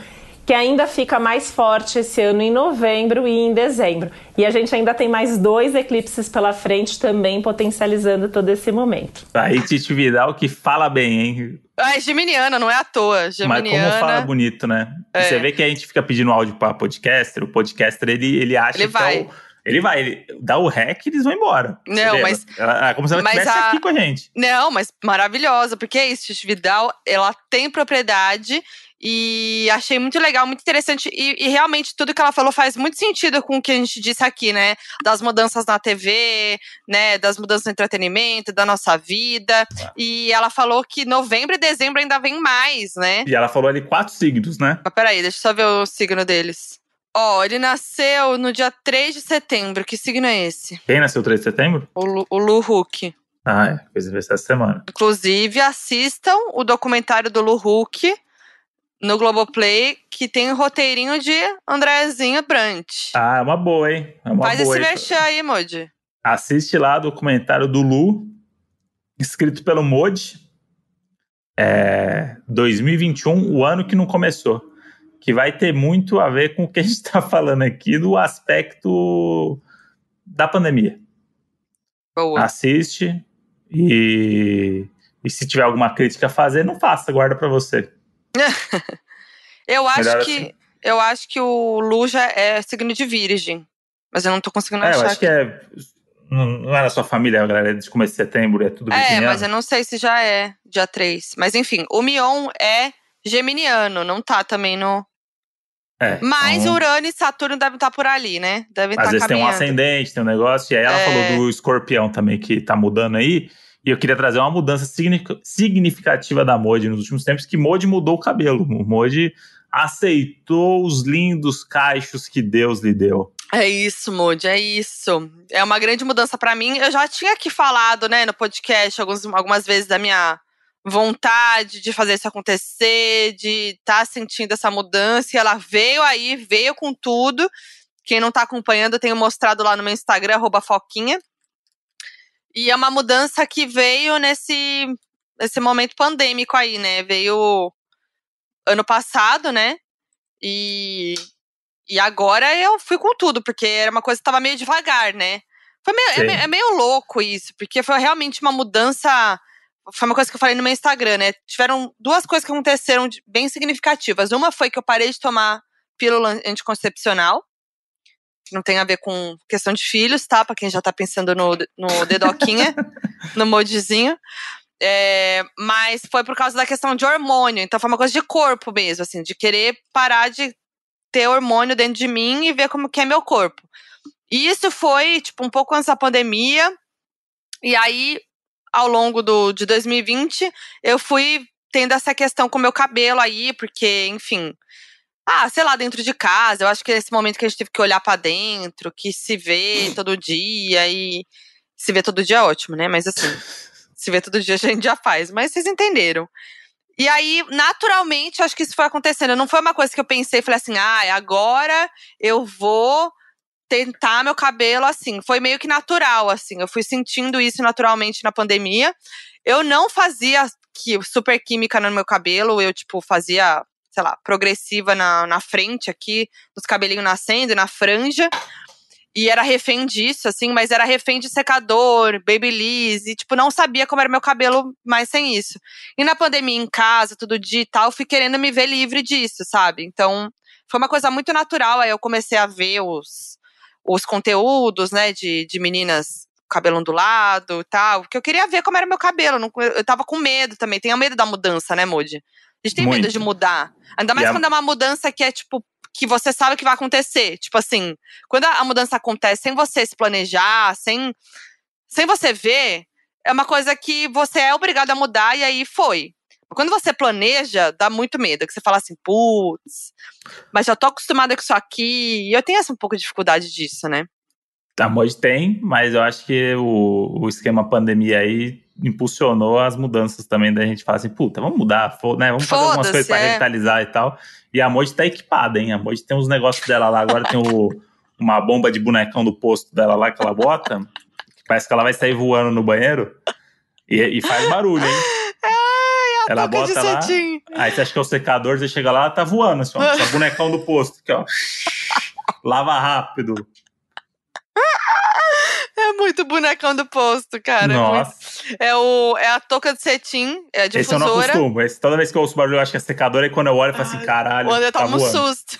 que ainda fica mais forte esse ano em novembro e em dezembro. E a gente ainda tem mais dois eclipses pela frente também potencializando todo esse momento. Aí Titi Vidal que fala bem, hein? Ah, é geminiana, não é à toa. Geminiana. Mas como fala bonito, né? É. Você vê que a gente fica pedindo áudio para podcaster, o podcaster ele, ele acha ele que vai. é o ele vai, ele dá o rec e eles vão embora. Não, mas. Ela, é como se ela estivesse a... aqui com a gente. Não, mas maravilhosa, porque é isso, Titi Vidal, ela tem propriedade e achei muito legal, muito interessante. E, e, realmente tudo que ela falou faz muito sentido com o que a gente disse aqui, né? Das mudanças na TV, né? Das mudanças no entretenimento, da nossa vida. Ah. E ela falou que novembro e dezembro ainda vem mais, né? E ela falou ali quatro signos, né? Mas peraí, deixa eu só ver o signo deles. Ó, oh, ele nasceu no dia 3 de setembro. Que signo é esse? Quem nasceu 3 de setembro? O Lu, o Lu Huck. Ah, é. Fez aniversário essa semana. Inclusive, assistam o documentário do Lu Huck no Globoplay, que tem o roteirinho de Andrézinho Brant. Ah, é uma boa, hein? É uma Faz boa, esse mexer aí, Modi. Assiste lá o documentário do Lu, escrito pelo Modi. É 2021, o ano que não começou que vai ter muito a ver com o que a gente está falando aqui do aspecto da pandemia. Boa. Assiste e, e se tiver alguma crítica a fazer, não faça, guarda para você. eu acho Melhor que assim. eu acho que o Lu já é signo de virgem, mas eu não tô conseguindo é, achar. Eu acho que, que é não é na sua família, a galera, de começo de setembro, é tudo É, mas eu não sei se já é dia 3. Mas enfim, o Mion é geminiano, não tá também no, é, Mas então, Urano e Saturno devem estar por ali, né? Devem às estar vezes caminhando. tem um ascendente, tem um negócio. E aí ela É. falou do escorpião também, que tá mudando aí. E eu queria trazer uma mudança signific- significativa da Modi nos últimos tempos, que Modi mudou o cabelo. O Modi aceitou os lindos cachos que Deus lhe deu. É isso, Moody, é isso. É uma grande mudança pra mim. Eu já tinha aqui falado, né, no podcast, alguns, algumas vezes da minha vontade de fazer isso acontecer, de estar tá sentindo essa mudança. E ela veio aí, veio com tudo. Quem não tá acompanhando, eu tenho mostrado lá no meu Instagram, arroba Foquinha. E é uma mudança que veio nesse, nesse momento pandêmico aí, né? Veio ano passado, né? E, e agora eu fui com tudo, porque era uma coisa que tava meio devagar, né? Foi meio, é, é meio louco isso, porque foi realmente uma mudança. Foi uma coisa que eu falei no meu Instagram, né? Tiveram duas coisas que aconteceram bem significativas. Uma foi que eu parei de tomar pílula anticoncepcional, que não tem a ver com questão de filhos, tá? Pra quem já tá pensando no, no dedoquinha, no modizinho. É, mas foi por causa da questão de hormônio. Então foi uma coisa de corpo mesmo, assim, de querer parar de ter hormônio dentro de mim e ver como que é meu corpo. E isso foi, tipo, um pouco antes da pandemia. E aí, ao longo do, de 2020, eu fui tendo essa questão com o meu cabelo aí, porque, enfim. Ah, sei lá, dentro de casa. Eu acho que é esse momento que a gente teve que olhar pra dentro, que se vê todo dia e. Se vê todo dia é ótimo, né? Mas assim, se vê todo dia a gente já faz. Mas vocês entenderam. E aí, naturalmente, acho que isso foi acontecendo. Não foi uma coisa que eu pensei e falei assim, ah, agora eu vou tentar meu cabelo assim. Foi meio que natural, assim. Eu fui sentindo isso naturalmente na pandemia. Eu não fazia que, super química no meu cabelo, eu, tipo, fazia, sei lá, progressiva na, na frente aqui, os cabelinhos nascendo, na franja. E era refém disso, assim, mas era refém de secador, babyliss, e, tipo, não sabia como era meu cabelo mais sem isso. E na pandemia, em casa, tudo dia e tal, fui querendo me ver livre disso, sabe? Então, foi uma coisa muito natural. Aí eu comecei a ver os, os conteúdos, né, de, de meninas cabelo ondulado e tal, porque eu queria ver como era meu cabelo. não- Eu tava com medo também. Tenho medo da mudança, né, Moody? A gente tem medo Muito. de mudar. Ainda mais a- quando é uma mudança que é, tipo, que você sabe que vai acontecer. Tipo assim, quando a a mudança acontece sem você se planejar, sem, sem você ver, é uma coisa que você é obrigado a mudar e aí foi. Quando você planeja, dá muito medo. Que você fala assim, putz, mas já tô acostumada com isso aqui. E eu tenho essa um pouco de dificuldade disso, né? A Mod tem, mas eu acho que o, o esquema pandemia aí impulsionou as mudanças também da gente falar assim, puta, vamos mudar, né? Vamos fazer algumas coisas para é. revitalizar e tal. E a Mod tá equipada, hein? A Mod tem uns negócios dela lá. Agora tem o, uma bomba de bonecão do posto dela lá que ela bota. Que parece que ela vai sair voando no banheiro. E, e faz barulho, hein? Ai, ela bota lá. Aí você acha que é o secador, você chega lá, tá voando, assim, ó. Só bonecão do posto, aqui, ó. Lava rápido. É muito bonecão do posto, cara. Nossa. É, o, é a touca de cetim, é a difusora. Esse eu não costumo. Esse, toda vez que eu ouço barulho, eu acho que é secadora. E quando eu olho, eu falo assim, caralho, Quando eu tá tomo um susto.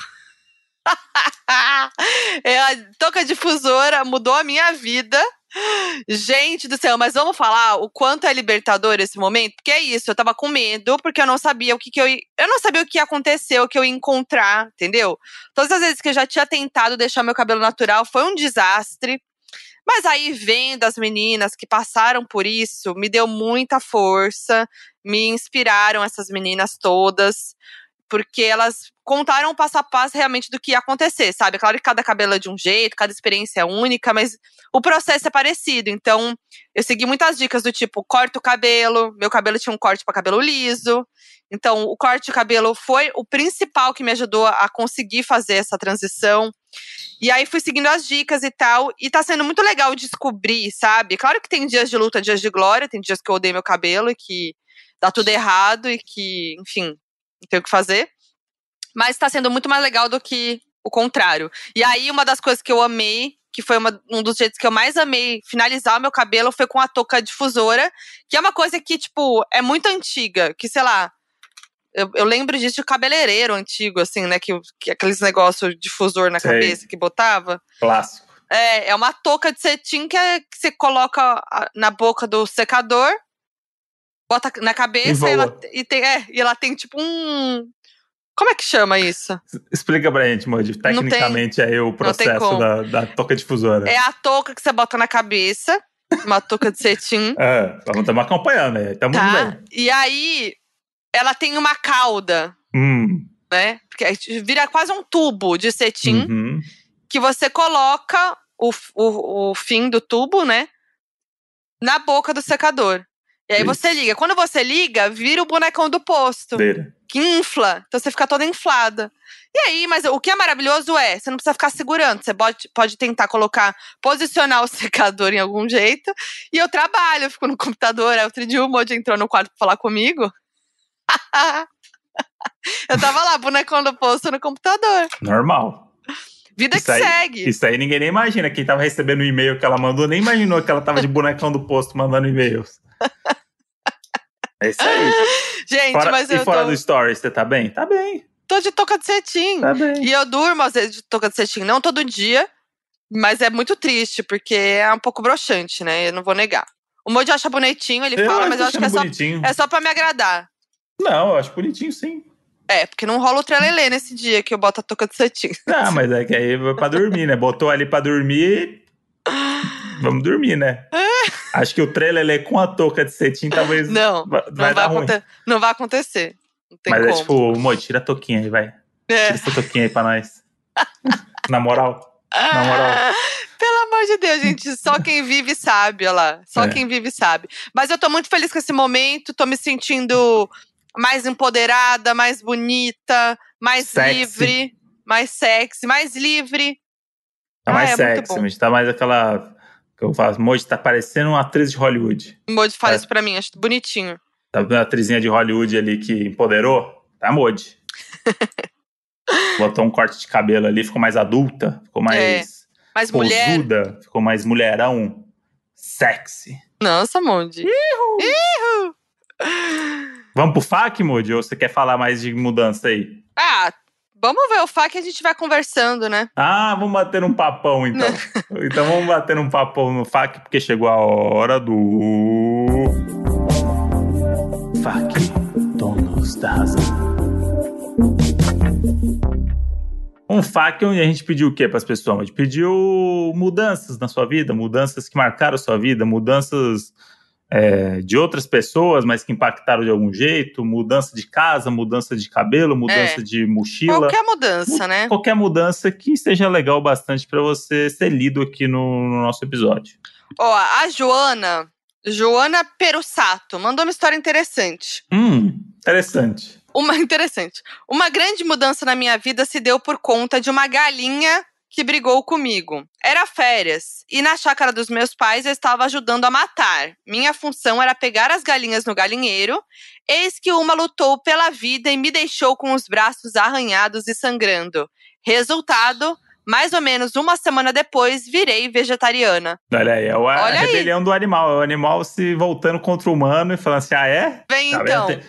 é a touca difusora mudou a minha vida. Gente do céu, mas vamos falar o quanto é libertador esse momento? Porque é isso, eu tava com medo, porque eu não sabia o que, que eu. Eu não sabia o que ia acontecer, o que eu ia encontrar, entendeu? Todas as vezes que eu já tinha tentado deixar meu cabelo natural, foi um desastre. Mas aí, vendo as meninas que passaram por isso, me deu muita força, me inspiraram essas meninas todas, porque elas contaram passo a passo realmente do que ia acontecer, sabe? Claro que cada cabelo é de um jeito, cada experiência é única, mas o processo é parecido. Então, eu segui muitas dicas do tipo, corta o cabelo, meu cabelo tinha um corte para cabelo liso. Então, o corte de cabelo foi o principal que me ajudou a conseguir fazer essa transição. E aí fui seguindo as dicas e tal. E tá sendo muito legal descobrir, sabe? Claro que tem dias de luta, dias de glória, tem dias que eu odeio meu cabelo e que dá tudo errado e que, enfim, não o que fazer. Mas tá sendo muito mais legal do que o contrário. E aí, uma das coisas que eu amei, que foi uma, um dos jeitos que eu mais amei finalizar o meu cabelo, foi com a touca difusora, que é uma coisa que, tipo, é muito antiga, que, sei lá, eu, eu, lembro disso de cabeleireiro antigo, assim, né? Que, que aqueles negócios difusor na Sei. cabeça que botava. Clássico. É, é uma touca de cetim que, é, que você coloca na boca do secador, bota na cabeça e, e, ela, e, tem, é, e ela tem tipo um. Como é que chama isso? Explica pra gente, Moody. Tecnicamente tem, é o processo da, da touca difusora. É a touca que você bota na cabeça, uma touca de cetim. É, estamos acompanhando aí. Tamo tá? bem. E aí, ela tem uma cauda, hum. né? Porque vira quase um tubo de cetim uhum. que você coloca o, o, o fim do tubo, né? Na boca do secador. E aí Isso. você liga. Quando você liga, vira o bonecão do posto. Vira. Que infla. Então você fica toda inflada. E aí, mas o que é maravilhoso é, você não precisa ficar segurando. Você pode, pode tentar colocar, posicionar o secador em algum jeito. E eu trabalho, eu fico no computador. Aí outro dia o Moji entrou no quarto pra falar comigo. eu tava lá, bonecão do posto no computador. Normal. Vida isso que aí, segue. Isso aí ninguém nem imagina. Quem tava recebendo o e-mail que ela mandou nem imaginou que ela tava de bonecão do posto mandando e-mails. É isso aí. Gente, fora, mas eu. E fora tô... do stories, você tá bem? Tá bem. Tô de touca de cetim. Tá bem. E eu durmo às vezes de touca de cetim. Não todo dia, mas é muito triste, porque é um pouco broxante, né? Eu não vou negar. O Moji acha bonitinho, ele eu fala, mas eu acho que é só, é só pra me agradar. Não, eu acho bonitinho sim. É, porque não rola o trelelê nesse dia que eu boto a touca de cetim. Ah, mas é que aí vai pra dormir, né? Botou ali pra dormir. Vamos dormir, né? Acho que o trelelê com a touca de cetim talvez. Não, vai, não, vai, vai não vai acontecer. Não tem mas como. é tipo, Mo, tira a touquinha aí, vai. É. Tira essa touquinha aí pra nós. Na moral. Na moral. Pelo amor de Deus, gente, só quem vive sabe, olha lá. Só é. quem vive sabe. Mas eu tô muito feliz com esse momento, tô me sentindo mais empoderada, mais bonita, mais sexy. livre, mais sexy, mais livre. Tá mais ah, é sexy, mas tá mais aquela. Que eu falo, Moji tá parecendo uma atriz de Hollywood. Moji fala é. isso pra mim, acho bonitinho. Tá vendo a atrizinha de Hollywood ali que empoderou? Tá Moji. Botou um corte de cabelo ali, ficou mais adulta, ficou mais. É. Mais posuda, mulher. ficou mais mulherão. Sexy. Nossa, Moji. Ihu! Ihu! Vamos pro FAQ, Moody? Ou você quer falar mais de mudança aí? Ah, vamos ver o FAQ e a gente vai conversando, né? Ah, vamos bater um papão então. então vamos bater um papão no FAQ, porque chegou a hora do. FAQ, donos da razão. Um FAQ onde a gente pediu o quê para as pessoas? A gente pediu mudanças na sua vida, mudanças que marcaram a sua vida, mudanças é, de outras pessoas, mas que impactaram de algum jeito, mudança de casa, mudança de cabelo, mudança É. de mochila. Qualquer mudança, né? Qualquer mudança que seja legal bastante para você ser lido aqui no, no nosso episódio. Ó, a Joana, Joana Perussato, mandou uma história interessante. Hum, interessante. Uma interessante. Uma grande mudança na minha vida se deu por conta de uma galinha que brigou comigo. Era férias e na chácara dos meus pais eu estava ajudando a matar. Minha função era pegar as galinhas no galinheiro. Eis que uma lutou pela vida e me deixou com os braços arranhados e sangrando. Resultado, mais ou menos uma semana depois, virei vegetariana. Olha aí, é a Olha aí. rebelião do animal. É o animal se voltando contra o humano e falando assim: ah, é? Vem Tá então. Tem,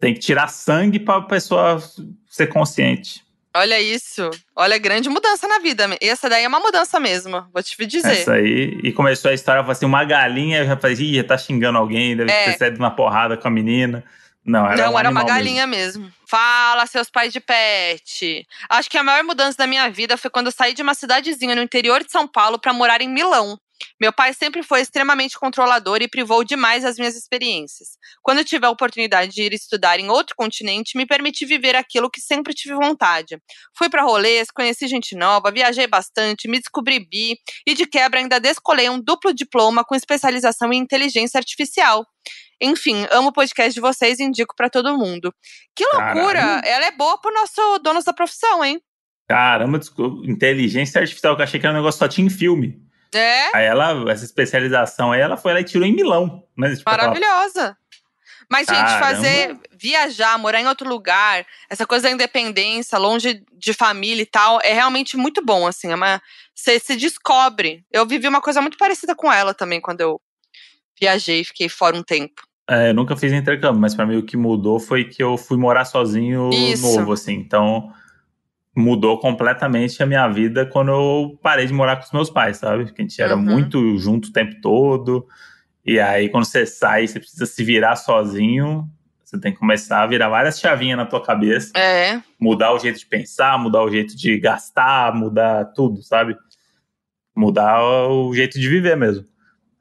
tem que tirar sangue pra pessoa ser consciente. Olha isso. Olha, grande mudança na vida. Essa daí é uma mudança mesmo, vou te dizer. Essa aí. E começou a história, falou assim: uma galinha, eu já falei, ih, tá xingando alguém, deve É. ter saído na porrada com a menina. Não, era Não, um era uma galinha mesmo. Fala, seus pais de pet. Acho que a maior mudança da minha vida foi quando eu saí de uma cidadezinha no interior de São Paulo para morar em Milão. Meu pai sempre foi extremamente controlador e privou demais as minhas experiências. Quando eu tive a oportunidade de ir estudar em outro continente, me permiti viver aquilo que sempre tive vontade. Fui para rolês, conheci gente nova, viajei bastante, me descobri bi e de quebra ainda descolei um duplo diploma com especialização em inteligência artificial. Enfim, amo o podcast de vocês e indico pra todo mundo. Que loucura! Caralho. Ela é boa pro nosso donos da profissão, hein? Caramba, desculpa, inteligência artificial, que eu achei que era um negócio só tinha em filme. É, Aí ela, essa especialização aí, ela foi lá e tirou em Milão. Né? Tipo, aquela- maravilhosa. Mas, gente, Caramba. fazer, viajar, morar em outro lugar, essa coisa da independência, longe de família e tal, é realmente muito bom, assim. É uma, você se descobre. Eu vivi uma coisa muito parecida com ela também, quando eu viajei e fiquei fora um tempo. É, eu nunca fiz intercâmbio, mas pra mim o que mudou foi que eu fui morar sozinho Isso. novo, assim. Então, mudou completamente a minha vida quando eu parei de morar com os meus pais, sabe? Porque a gente era Uhum. muito junto o tempo todo. E aí, quando você sai, você precisa se virar sozinho. Você tem que começar a virar várias chavinhas na tua cabeça. É, Mudar o jeito de pensar, mudar o jeito de gastar, mudar tudo, sabe? Mudar o jeito de viver mesmo.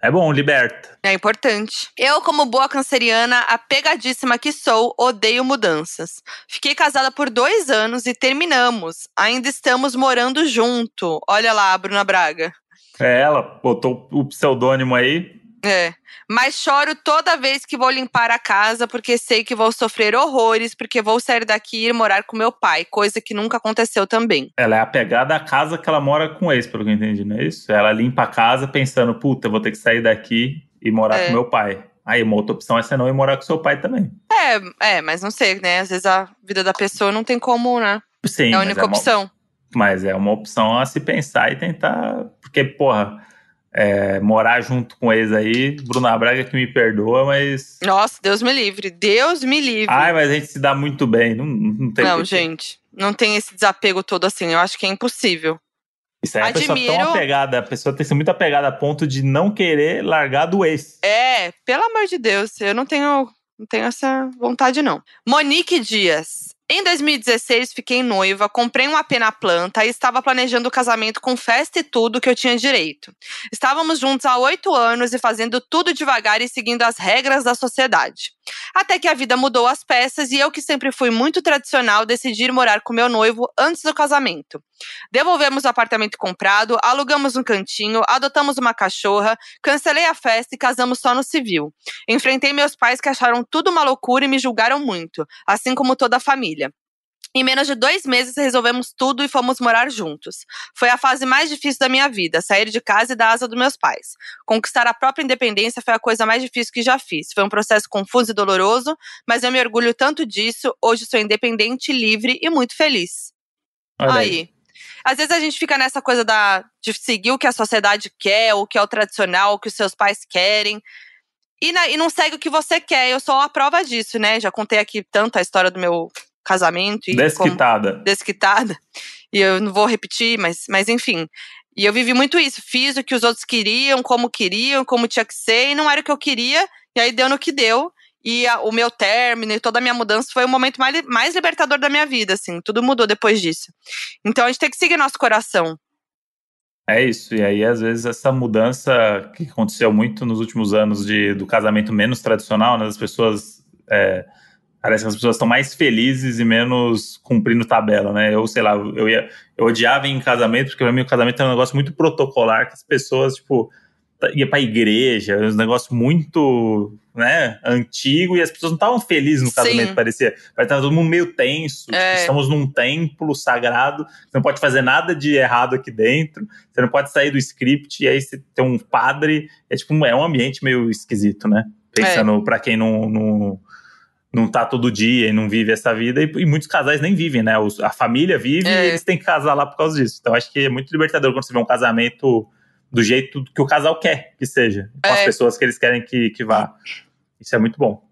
É bom, liberta. É importante. Eu, como boa canceriana, apegadíssima que sou, odeio mudanças. Fiquei casada por dois anos e terminamos. Ainda estamos morando junto. Olha lá, Bruna Braga. É, ela botou o pseudônimo aí. É. Mas choro toda vez que vou limpar a casa, porque sei que vou sofrer horrores, porque vou sair daqui e ir morar com meu pai, coisa que nunca aconteceu também. Ela é apegada à casa que ela mora com ex, pelo que eu entendi, não é isso? Ela limpa a casa pensando, puta, eu vou ter que sair daqui e morar É. com meu pai. Aí uma outra opção é você não ir morar com seu pai também. É, é, mas não sei, né? Às vezes a vida da pessoa não tem como, né? Sim, é a mas única é uma- opção. Mas é uma opção a se pensar e tentar. Porque, porra, é, morar junto com ex aí, Bruna Braga que me perdoa, mas. Nossa, Deus me livre. Deus me livre. Ai, mas a gente se dá muito bem. Não, não tem não, gente. Não tem esse desapego todo assim. Eu acho que é impossível. Isso aí é a pessoa tão apegada. A pessoa tem que ser muito apegada a ponto de não querer largar do ex. É, pelo amor de Deus, eu não tenho, não tenho essa vontade, não. Monique Dias. Em 2016, fiquei noiva, comprei um AP na planta e estava planejando o casamento com festa e tudo que eu tinha direito. Estávamos juntos há oito anos e fazendo tudo devagar e seguindo as regras da sociedade. Até que a vida mudou as peças e eu, que sempre fui muito tradicional, decidi morar com meu noivo antes do casamento. Devolvemos o apartamento comprado, alugamos um cantinho, adotamos uma cachorra, cancelei a festa e casamos só no civil. Enfrentei meus pais que acharam tudo uma loucura e me julgaram muito, assim como toda a família. Em menos de dois meses resolvemos tudo e fomos morar juntos. Foi a fase mais difícil da minha vida, sair de casa e da asa dos meus pais. Conquistar a própria independência foi a coisa mais difícil que já fiz. Foi um processo confuso e doloroso, mas eu me orgulho tanto disso. Hoje sou independente, livre e muito feliz. Olha aí. Às vezes a gente fica nessa coisa da, de seguir o que a sociedade quer, o que é o tradicional, o que os seus pais querem. E, na- e não segue o que você quer. Eu sou a prova disso, né? Já contei aqui tanto a história do meu casamento e como Desquitada. desquitada. E eu não vou repetir, mas, mas enfim. E eu vivi muito isso. Fiz o que os outros queriam, como queriam, como tinha que ser, e não era o que eu queria. E aí deu no que deu. E a- o meu término e toda a minha mudança foi o momento mais, mais libertador da minha vida, assim. Tudo mudou depois disso. Então a gente tem que seguir nosso coração. É isso, e aí às vezes essa mudança que aconteceu muito nos últimos anos de, do casamento menos tradicional, né, as pessoas é, parece que as pessoas estão mais felizes e menos cumprindo tabela, né? Eu sei lá, eu ia, eu odiava em casamento porque para mim o casamento é um negócio muito protocolar que as pessoas tipo ia para igreja, um negócio muito, né, antigo e as pessoas não estavam felizes no casamento, Sim. parecia. Estar todo mundo meio tenso. Tipo, é. Estamos num templo sagrado, você não pode fazer nada de errado aqui dentro, você não pode sair do script e aí você tem um padre, é tipo, é um ambiente meio esquisito, né? Pensando é. para quem não, não não tá todo dia e não vive essa vida, e, e muitos casais nem vivem, né? Os, a família vive é. e eles têm que casar lá por causa disso. Então acho que é muito libertador quando você vê um casamento do jeito que o casal quer que seja, com é. as pessoas que eles querem que, que vá. Isso é muito bom.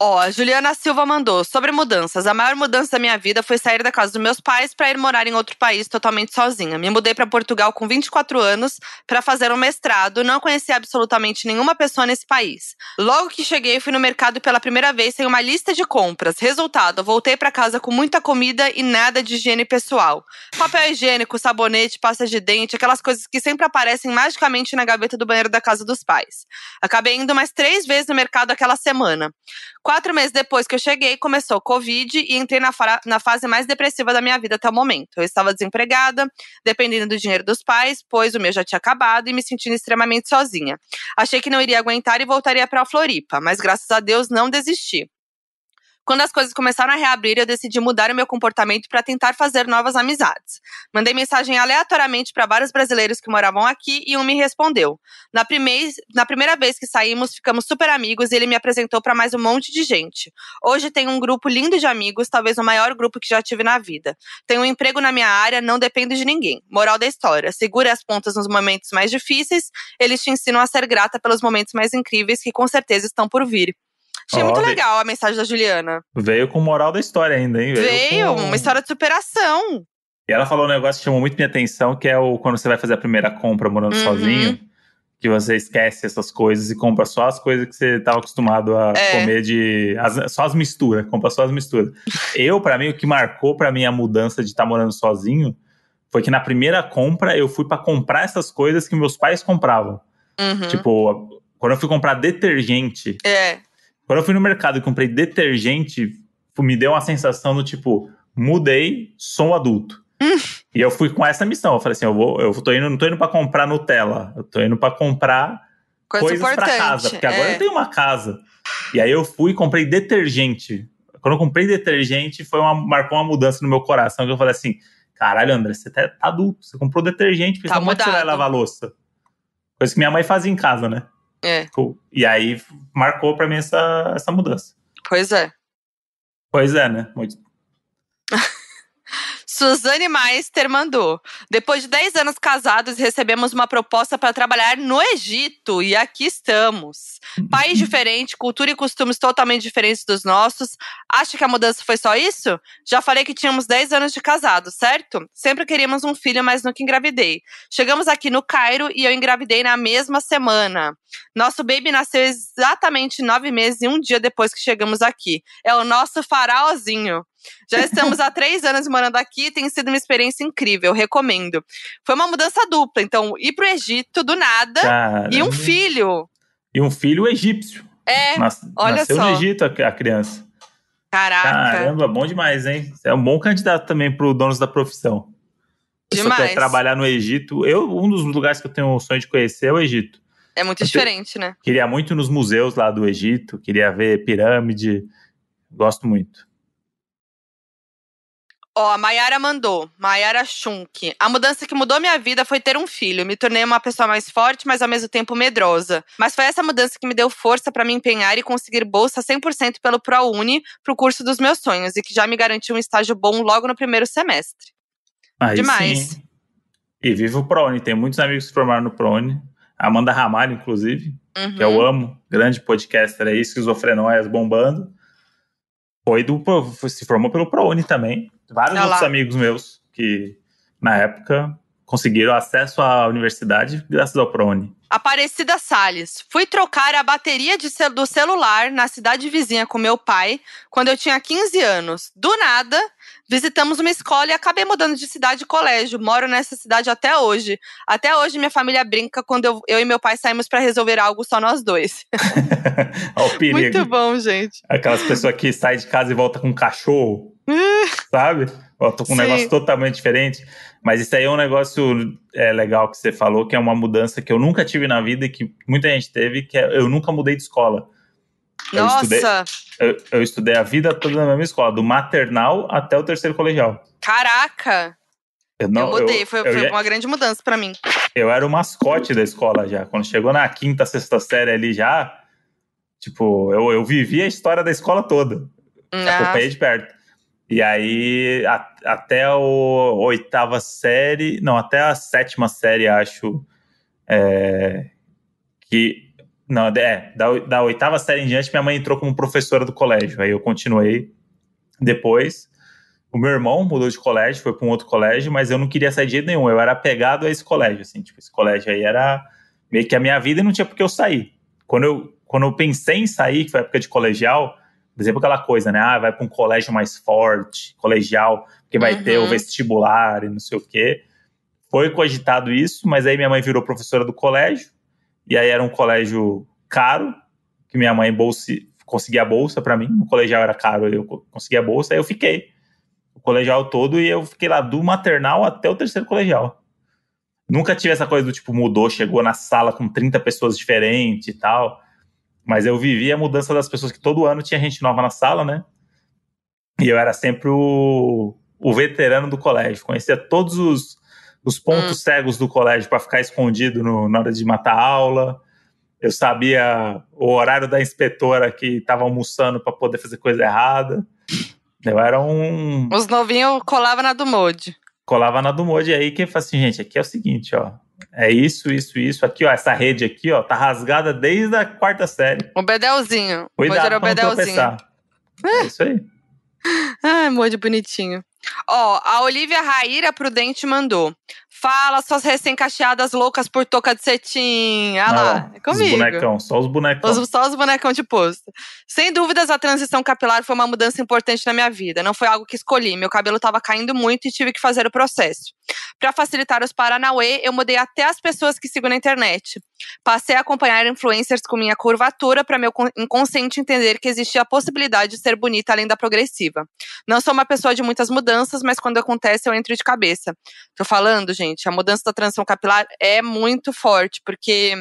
Ó, a Juliana Silva mandou. Sobre mudanças. A maior mudança da minha vida foi sair da casa dos meus pais para ir morar em outro país totalmente sozinha. Me mudei para Portugal com 24 anos para fazer um mestrado. Não conhecia absolutamente nenhuma pessoa nesse país. Logo que cheguei, fui no mercado pela primeira vez sem uma lista de compras. Resultado, voltei para casa com muita comida e nada de higiene pessoal. Papel higiênico, sabonete, pasta de dente, aquelas coisas que sempre aparecem magicamente na gaveta do banheiro da casa dos pais. Acabei indo mais três vezes no mercado aquela semana. Quatro meses depois que eu cheguei, começou o Covid e entrei na, na fase mais depressiva da minha vida até o momento. Eu estava desempregada, dependendo do dinheiro dos pais, pois o meu já tinha acabado e me sentindo extremamente sozinha. Achei que não iria aguentar e voltaria para a Floripa, mas graças a Deus não desisti. Quando as coisas começaram a reabrir, eu decidi mudar o meu comportamento para tentar fazer novas amizades. Mandei mensagem aleatoriamente para vários brasileiros que moravam aqui e um me respondeu. Na, primeir, na primeira vez que saímos, ficamos super amigos e ele me apresentou para mais um monte de gente. Hoje tenho um grupo lindo de amigos, talvez o maior grupo que já tive na vida. Tenho um emprego na minha área, não dependo de ninguém. Moral da história: segure as pontas nos momentos mais difíceis, eles te ensinam a ser grata pelos momentos mais incríveis que com certeza estão por vir. Achei oh, muito legal a mensagem da Juliana. Veio com moral da história ainda, hein? Veio, Veio com... uma história de superação. E ela falou um negócio que chamou muito minha atenção, que é o quando você vai fazer a primeira compra morando uhum. sozinho, que você esquece essas coisas e compra só as coisas que você estava acostumado a é. comer de. As, só as misturas, compra só as misturas. eu, para mim, o que marcou para mim a mudança de estar tá morando sozinho foi que na primeira compra eu fui para comprar essas coisas que meus pais compravam. Uhum. Tipo, quando eu fui comprar detergente. É. Quando eu fui no mercado e comprei detergente, me deu uma sensação do tipo, mudei, sou um adulto. Hum. E eu fui com essa missão. Eu falei assim: eu vou, eu tô indo, não tô indo para comprar Nutella, eu tô indo para comprar Coisa coisas para casa, porque agora é. eu tenho uma casa. E aí eu fui e comprei detergente. Quando eu comprei detergente, foi uma, marcou uma mudança no meu coração, que eu falei assim: caralho, André, você tá, tá adulto, você comprou detergente, tá como é que você vai lavar louça? Coisa que minha mãe fazia em casa, né? É. E aí marcou para mim essa, essa mudança. Pois é. Pois é, né? Muito... Suzane Meister mandou. Depois de 10 anos casados, recebemos uma proposta para trabalhar no Egito e aqui estamos. País diferente, cultura e costumes totalmente diferentes dos nossos. Acha que a mudança foi só isso? Já falei que tínhamos 10 anos de casado, certo? Sempre queríamos um filho, mas nunca engravidei. Chegamos aqui no Cairo e eu engravidei na mesma semana. Nosso baby nasceu exatamente nove meses e um dia depois que chegamos aqui. É o nosso faraózinho. Já estamos há três anos morando aqui e tem sido uma experiência incrível, recomendo. Foi uma mudança dupla, então, ir pro Egito do nada Caramba. e um filho. E um filho egípcio. É, Nas, olha nasceu só. no Egito a, a criança. Caraca. Caramba, bom demais, hein? Você é um bom candidato também pro donos da profissão. Demais. Se quer trabalhar no Egito, eu um dos lugares que eu tenho o sonho de conhecer é o Egito. É muito eu diferente, né? Queria muito nos museus lá do Egito, queria ver pirâmide. Gosto muito. Ó, a Mayara mandou. Mayara Schunk. A mudança que mudou minha vida foi ter um filho. Me tornei uma pessoa mais forte, mas ao mesmo tempo medrosa. Mas foi essa mudança que me deu força para me empenhar e conseguir bolsa 100% pelo ProUni pro curso dos meus sonhos e que já me garantiu um estágio bom logo no primeiro semestre. Aí Demais. Sim. E viva o ProUni. Tem muitos amigos que se formaram no ProUni. Amanda Ramalho, inclusive, uhum. que eu uhum. amo. Grande podcaster aí, esquizofrenóias bombando. Foi do, se formou pelo ProUni também. Vários outros amigos meus que, na época, conseguiram acesso à universidade graças ao ProUni. Aparecida Salles. Fui trocar a bateria cel do celular na cidade vizinha com meu pai quando eu tinha 15 anos. Do nada, visitamos uma escola e acabei mudando de cidade e colégio. Moro nessa cidade até hoje. Até hoje minha família brinca quando eu, eu e meu pai saímos para resolver algo só nós dois. o perigo. Muito bom, gente. Aquelas pessoas que saem de casa e voltam com um cachorro, sabe? Voltam com um Sim. negócio totalmente diferente. Mas isso aí é um negócio é, legal que você falou, que é uma mudança que eu nunca tive na vida e que muita gente teve, que é, eu nunca mudei de escola. Eu Nossa! Estudei, eu, eu, estudei a vida toda na mesma escola, do maternal até o terceiro colegial. Caraca! Eu, não, eu mudei, foi, foi já, uma grande mudança para mim. Eu era o mascote da escola já. Quando chegou na quinta, sexta série ali já, tipo, eu, eu vivi a história da escola toda. Ah. Acompanhei de perto. E aí, a, até o oitava série, não, até a sétima série, acho, é, que, não, é, da, da oitava série em diante, minha mãe entrou como professora do colégio, aí eu continuei depois. O meu irmão mudou de colégio, foi para um outro colégio, mas eu não queria sair de jeito nenhum, eu era apegado a esse colégio, assim, tipo, esse colégio aí era meio que a minha vida e não tinha por que eu sair. Quando eu, quando eu pensei em sair, que foi a época de colegial, por exemplo, aquela coisa, né? Ah, vai para um colégio mais forte, colegial, porque vai uhum. ter o uhum. vestibular e não sei o quê. Foi cogitado isso, mas aí minha mãe virou professora do colégio, e aí era um colégio caro, que minha mãe bolsa, conseguia a bolsa para mim. O colegial era caro, eu conseguia a bolsa, aí eu fiquei. O colegial todo, e eu fiquei lá do maternal até o terceiro colegial. Nunca tive essa coisa do tipo, mudou, chegou na sala com 30 pessoas diferentes e tal. Mas eu vivi a mudança das pessoas que todo ano tinha gente nova na sala, né? E eu era sempre o, o veterano do colégio. Conhecia todos os, os pontos hum. cegos do colégio para ficar escondido no, na hora de matar a aula. Eu sabia o horário da inspetora que estava almoçando para poder fazer coisa errada. Eu era um. Os novinhos colavam na do Mode. Colava na do Mode aí que fala assim, gente, aqui é o seguinte, ó. É isso, isso, isso. Aqui, ó, essa rede aqui, ó, tá rasgada desde a quarta série. O bedelzinho. Cuidado era o bedelzinho. É isso aí. Ai, de bonitinho. Ó, a Olivia Raíra Prudente mandou. Fala, suas recém-cacheadas loucas por toca de cetim. Olha lá, é comigo. Os bonecão, só os bonecão. Os, só os bonecão de posto. Sem dúvidas, a transição capilar foi uma mudança importante na minha vida. Não foi algo que escolhi. Meu cabelo estava caindo muito e tive que fazer o processo. Para facilitar os Paranauê, eu mudei até as pessoas que sigo na internet. Passei a acompanhar influencers com minha curvatura para meu inconsciente entender que existia a possibilidade de ser bonita além da progressiva. Não sou uma pessoa de muitas mudanças, mas quando acontece eu entro de cabeça. Tô falando, gente gente. A mudança da transição capilar é muito forte, porque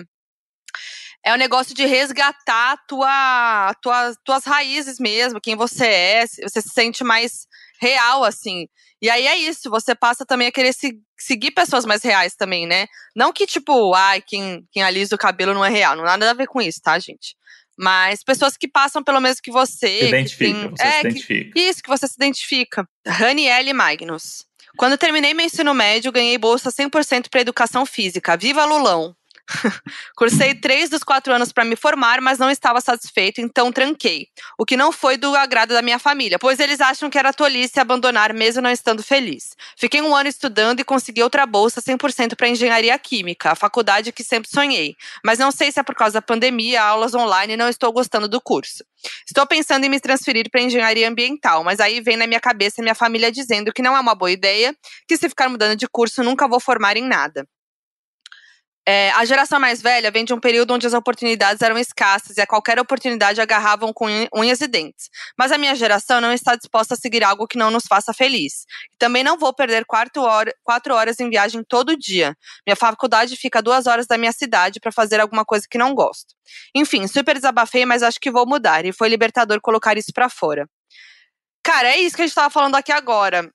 é o um negócio de resgatar tua, tua, tuas raízes mesmo, quem você é, você se sente mais real, assim. E aí é isso, você passa também a querer se, seguir pessoas mais reais também, né? Não que, tipo, ai, quem, quem alisa o cabelo não é real, não nada a ver com isso, tá, gente? Mas pessoas que passam pelo mesmo que você. Se identifica, tem, você é, se identifica. Que, isso, que você se identifica. Raniele Magnus. Quando terminei meu ensino médio, ganhei bolsa 100% para educação física. Viva Lulão! Cursei três dos quatro anos para me formar, mas não estava satisfeito, então tranquei. O que não foi do agrado da minha família, pois eles acham que era tolice abandonar mesmo não estando feliz. Fiquei um ano estudando e consegui outra bolsa 100% para engenharia química, a faculdade que sempre sonhei. Mas não sei se é por causa da pandemia, aulas online e não estou gostando do curso. Estou pensando em me transferir para engenharia ambiental, mas aí vem na minha cabeça minha família dizendo que não é uma boa ideia, que se ficar mudando de curso nunca vou formar em nada. É, a geração mais velha vem de um período onde as oportunidades eram escassas e a qualquer oportunidade agarravam com unhas e dentes. Mas a minha geração não está disposta a seguir algo que não nos faça feliz. Também não vou perder quatro, hora, quatro horas em viagem todo dia. Minha faculdade fica duas horas da minha cidade para fazer alguma coisa que não gosto. Enfim, super desabafei, mas acho que vou mudar. E foi libertador colocar isso para fora. Cara, é isso que a gente estava falando aqui agora.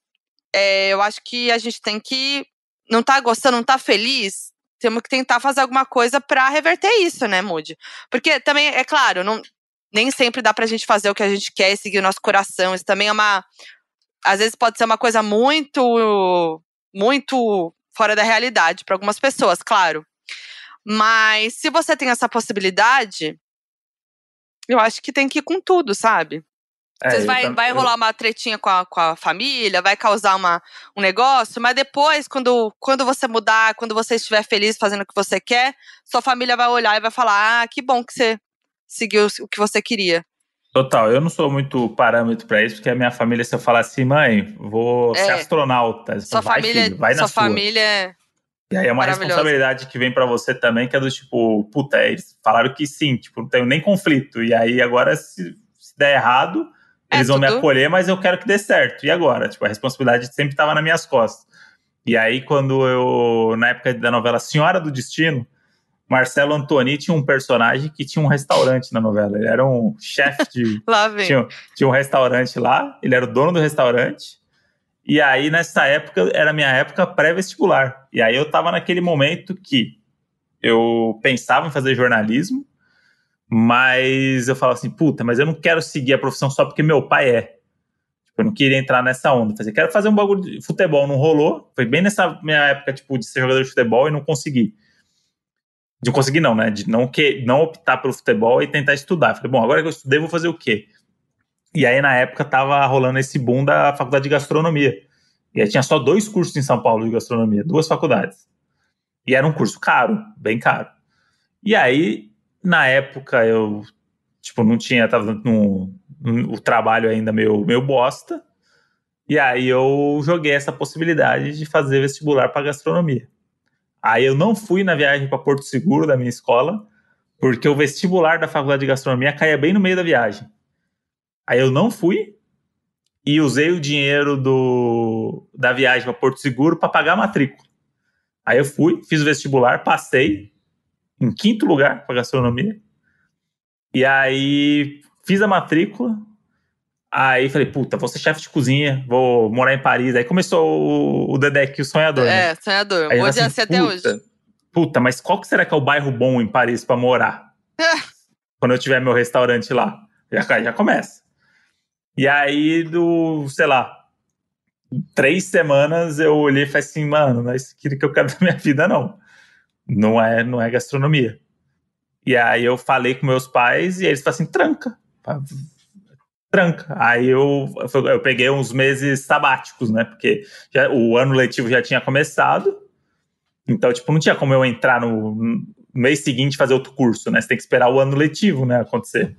É, eu acho que a gente tem que. Não tá gostando, não tá feliz? Temos que tentar fazer alguma coisa para reverter isso, né, Moody? Porque também, é claro, não, nem sempre dá pra gente fazer o que a gente quer e seguir o nosso coração. Isso também é uma. Às vezes pode ser uma coisa muito. muito fora da realidade para algumas pessoas, claro. Mas se você tem essa possibilidade, eu acho que tem que ir com tudo, sabe? É, Vocês vai, eu, vai rolar uma tretinha com a, com a família, vai causar uma, um negócio, mas depois, quando, quando você mudar, quando você estiver feliz fazendo o que você quer, sua família vai olhar e vai falar: ah, que bom que você seguiu o que você queria. Total, eu não sou muito parâmetro para isso, porque a minha família, se eu falar assim, mãe, vou é. ser astronauta. Sua vai, família, filho, vai sua família é e aí é uma responsabilidade que vem para você também, que é do tipo, puta, eles falaram que sim, tipo, não tenho nem conflito. E aí agora, se, se der errado, é eles vão tudo. me acolher, mas eu quero que dê certo. E agora? Tipo, a responsabilidade sempre estava nas minhas costas. E aí, quando eu, na época da novela Senhora do Destino, Marcelo Antoni tinha um personagem que tinha um restaurante na novela. Ele era um chefe de. lá vem. Tinha, tinha um restaurante lá, ele era o dono do restaurante. E aí, nessa época, era minha época pré-vestibular. E aí eu tava naquele momento que eu pensava em fazer jornalismo, mas eu falava assim, puta, mas eu não quero seguir a profissão só porque meu pai é. Tipo, eu não queria entrar nessa onda. Eu quero fazer um bagulho de futebol, não rolou. Foi bem nessa minha época, tipo, de ser jogador de futebol e não consegui. De conseguir não, né? De não, que, não optar pelo futebol e tentar estudar. falei, bom, agora que eu estudei, vou fazer o quê? E aí, na época, tava rolando esse boom da faculdade de gastronomia. E aí tinha só dois cursos em São Paulo de gastronomia, duas faculdades. E era um curso caro, bem caro. E aí, na época, eu, tipo, não tinha, tava no, o trabalho ainda meio, meio bosta. E aí eu joguei essa possibilidade de fazer vestibular para gastronomia. Aí eu não fui na viagem para Porto Seguro da minha escola, porque o vestibular da faculdade de gastronomia caía bem no meio da viagem. Aí eu não fui e usei o dinheiro do, da viagem para Porto Seguro para pagar a matrícula. Aí eu fui, fiz o vestibular, passei em quinto lugar para gastronomia. E aí fiz a matrícula. Aí falei, puta, vou ser chefe de cozinha, vou morar em Paris. Aí começou o, o Dedek, o sonhador. Né? É, sonhador. Aí hoje é assim, até hoje. Puta, mas qual que será que é o bairro bom em Paris para morar? Quando eu tiver meu restaurante lá. Já, já começa. E aí, do, sei lá, três semanas eu olhei e falei assim, mano, não é isso que eu quero da minha vida, não. Não é, não é gastronomia. E aí eu falei com meus pais e eles falaram assim, tranca. Tranca. Aí eu, eu peguei uns meses sabáticos, né? Porque já, o ano letivo já tinha começado. Então, tipo, não tinha como eu entrar no, mês seguinte fazer outro curso, né? Você tem que esperar o ano letivo, né, acontecer.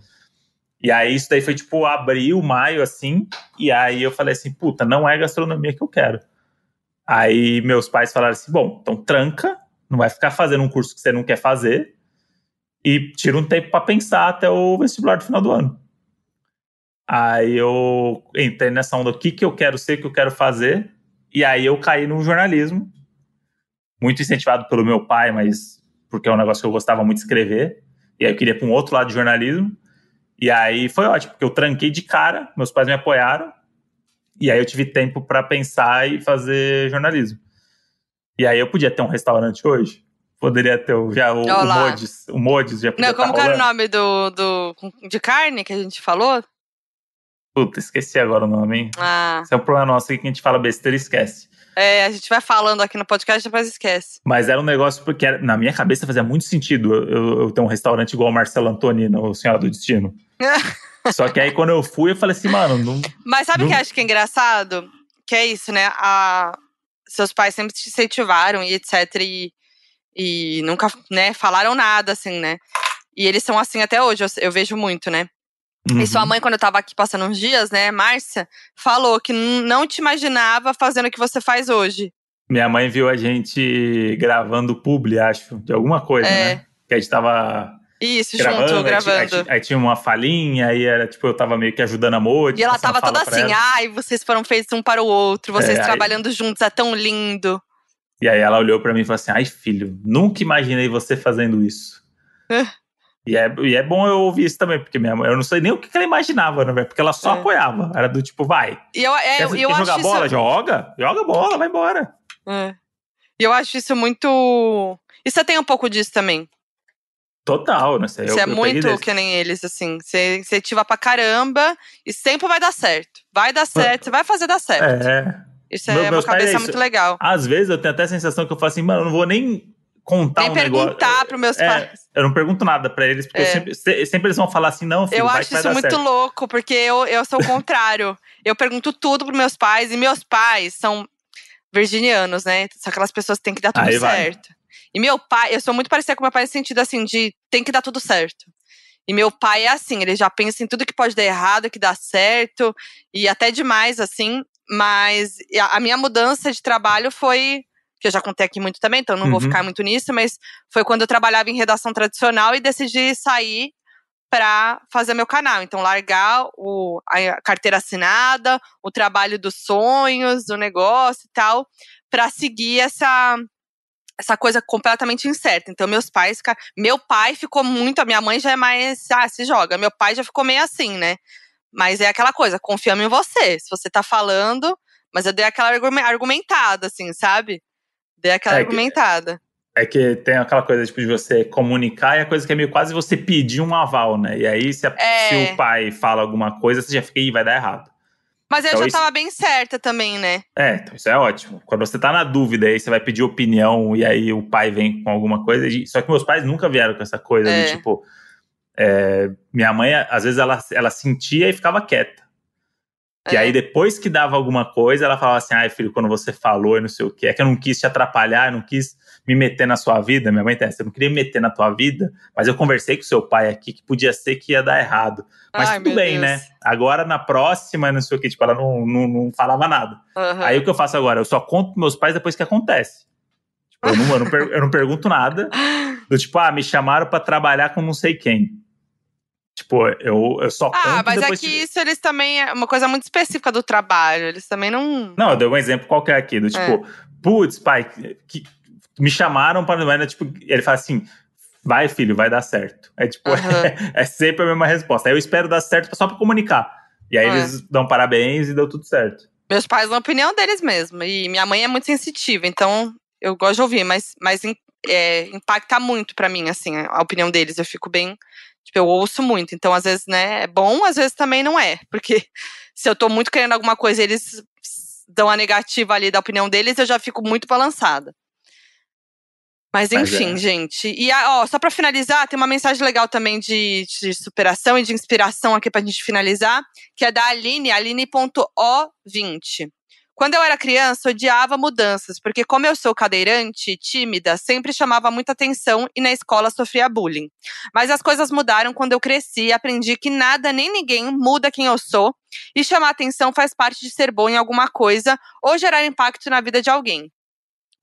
E aí isso daí foi tipo abril, maio, assim. E aí eu falei assim, puta, não é gastronomia que eu quero. Aí meus pais falaram assim, bom, então tranca, não vai ficar fazendo um curso que você não quer fazer. E tira um tempo para pensar até o vestibular do final do ano. Aí eu entrei nessa onda, o que, que eu quero ser, o que eu quero fazer. E aí eu caí no jornalismo. Muito incentivado pelo meu pai, mas porque é um negócio que eu gostava muito de escrever. E aí eu queria para um outro lado de jornalismo. E aí foi ótimo, porque eu tranquei de cara, meus pais me apoiaram, e aí eu tive tempo para pensar e fazer jornalismo. E aí eu podia ter um restaurante hoje? Poderia ter o, já o, o Modes, o Modes já podia Não, como tá era o nome do, do de carne que a gente falou? Puta, esqueci agora o nome, hein? Ah. Esse é um problema nosso aqui que a gente fala besteira e esquece. É, a gente vai falando aqui no podcast e depois esquece. Mas era um negócio porque era, na minha cabeça fazia muito sentido eu, eu ter um restaurante igual o Marcelo Antoni no Senhora do Destino. Só que aí quando eu fui, eu falei assim, mano, não. Mas sabe o que eu acho que é engraçado? Que é isso, né? A, seus pais sempre te incentivaram e etc. E, e nunca, né, falaram nada, assim, né? E eles são assim até hoje, eu, eu vejo muito, né? Uhum. E sua uhum. mãe, quando eu tava aqui passando uns dias, né, Márcia, falou que não te imaginava fazendo o que você faz hoje. Minha mãe viu a gente gravando publi, acho, de alguma coisa, é. né? Que a gente tava. Isso, gravando, junto, gravando. Aí, aí, tinha uma falinha, aí era tipo, eu tava meio que ajudando a Modi. E ela tava toda assim, ai, vocês foram feitos um para o outro, vocês é, trabalhando aí... juntos, é tão lindo. E aí ela olhou para mim e falou assim: ai, filho, nunca imaginei você fazendo isso. E é, e é bom eu ouvir isso também, porque minha mãe, eu não sei nem o que ela imaginava, né, porque ela só é. apoiava. Era do tipo, vai. E eu, é, quer, eu quer jogar bola? Isso... Joga, joga bola, vai embora. É. E eu acho isso muito. E você tem um pouco disso também. Total, né? Você é muito que nem eles, assim. Você incentiva pra caramba e sempre vai dar certo. Vai dar certo, você vai fazer dar certo. É. Isso é Meu, uma cabeça é muito legal. Às vezes eu tenho até a sensação que eu falo assim, mano, eu não vou nem contar Nem um negócio. perguntar pros meus É, pais. Eu não pergunto nada pra eles, porque É. sempre, se- sempre eles vão falar assim, não, filho, Eu vai acho isso muito certo. louco, porque eu, eu sou o contrário. eu pergunto tudo pros meus pais, e meus pais são virginianos, né? São aquelas pessoas que tem que dar tudo Aí vai. E meu pai, eu sou muito parecida com meu pai no sentido assim, de tem que dar tudo certo. E meu pai é assim, ele já pensa em tudo que pode dar errado, que dá certo, e até demais, assim. Mas a minha mudança de trabalho foi. Que eu já contei aqui muito também, então não vou Uhum. ficar muito nisso, mas foi quando eu trabalhava em redação tradicional e decidi sair para fazer meu canal. Então, largar o, a carteira assinada, o trabalho dos sonhos, o negócio e tal, para seguir essa essa coisa completamente incerta. Então, meus pais, meu pai ficou muito, a minha mãe já é mais, ah, se joga. Meu pai já ficou meio assim, né? Mas é aquela coisa, confiamos em você. Se você tá falando, mas eu dei aquela argumen- argumentada, assim, sabe? Dei aquela É que- argumentada. É que tem aquela coisa tipo, de você comunicar e a coisa que é meio quase você pedir um aval, né? E aí, se, a- É. se o pai fala alguma coisa, você já fica, Ih, vai dar errado. Mas eu Então, já isso- tava bem certa também, né? É, então isso é ótimo. Quando você tá na dúvida aí, você vai pedir opinião e aí o pai vem com alguma coisa. e- Só que meus pais nunca vieram com essa coisa É. de tipo. é, minha mãe, às vezes, ela, ela sentia e ficava quieta. E É. aí, depois que dava alguma coisa, ela falava assim: ai, filho, quando você falou e não sei o quê, é que eu não quis te atrapalhar, eu não quis me meter na sua vida. Minha mãe eu não queria me meter na tua vida, mas eu conversei com seu pai aqui que podia ser que ia dar errado. Mas Ai, tudo bem, Deus. né? Agora, na próxima, não sei o quê, tipo, ela não, não, não falava nada. Aham. Aí o que eu faço agora? Eu só conto pros meus pais depois que acontece. Tipo, eu, não, eu, não per- eu não pergunto nada. Do tipo, ah, me chamaram pra trabalhar com não sei quem. Tipo, eu, eu só conto Ah, mas é que isso eles também é uma coisa muito específica do trabalho. Eles também não. Não, eu dei um exemplo qualquer aqui, do tipo, putz, pai, que, me chamaram para. Mas, tipo, ele fala assim: vai, filho, vai dar certo. É tipo, Aham. é, sempre a mesma resposta. Aí eu espero dar certo só pra comunicar. E aí É. eles dão parabéns e deu tudo certo. Meus pais dão a opinião deles mesmo. E minha mãe é muito sensitiva, então eu gosto de ouvir, mas, mas é, impacta muito pra mim, assim, a opinião deles. Eu fico bem. Tipo, eu ouço muito. Então, às vezes, né, é bom, às vezes também não é. Porque se eu tô muito querendo alguma coisa e eles dão a negativa ali da opinião deles, eu já fico muito balançada. Mas Mas enfim, é. gente. E ó, só pra finalizar, tem uma mensagem legal também de, de superação e de inspiração aqui pra gente finalizar, que é da Aline, aline.o20. Quando eu era criança, odiava mudanças, porque como eu sou cadeirante e tímida, sempre chamava muita atenção e na escola sofria bullying. Mas as coisas mudaram quando eu cresci e aprendi que nada nem ninguém muda quem eu sou e chamar atenção faz parte de ser bom em alguma coisa ou gerar impacto na vida de alguém.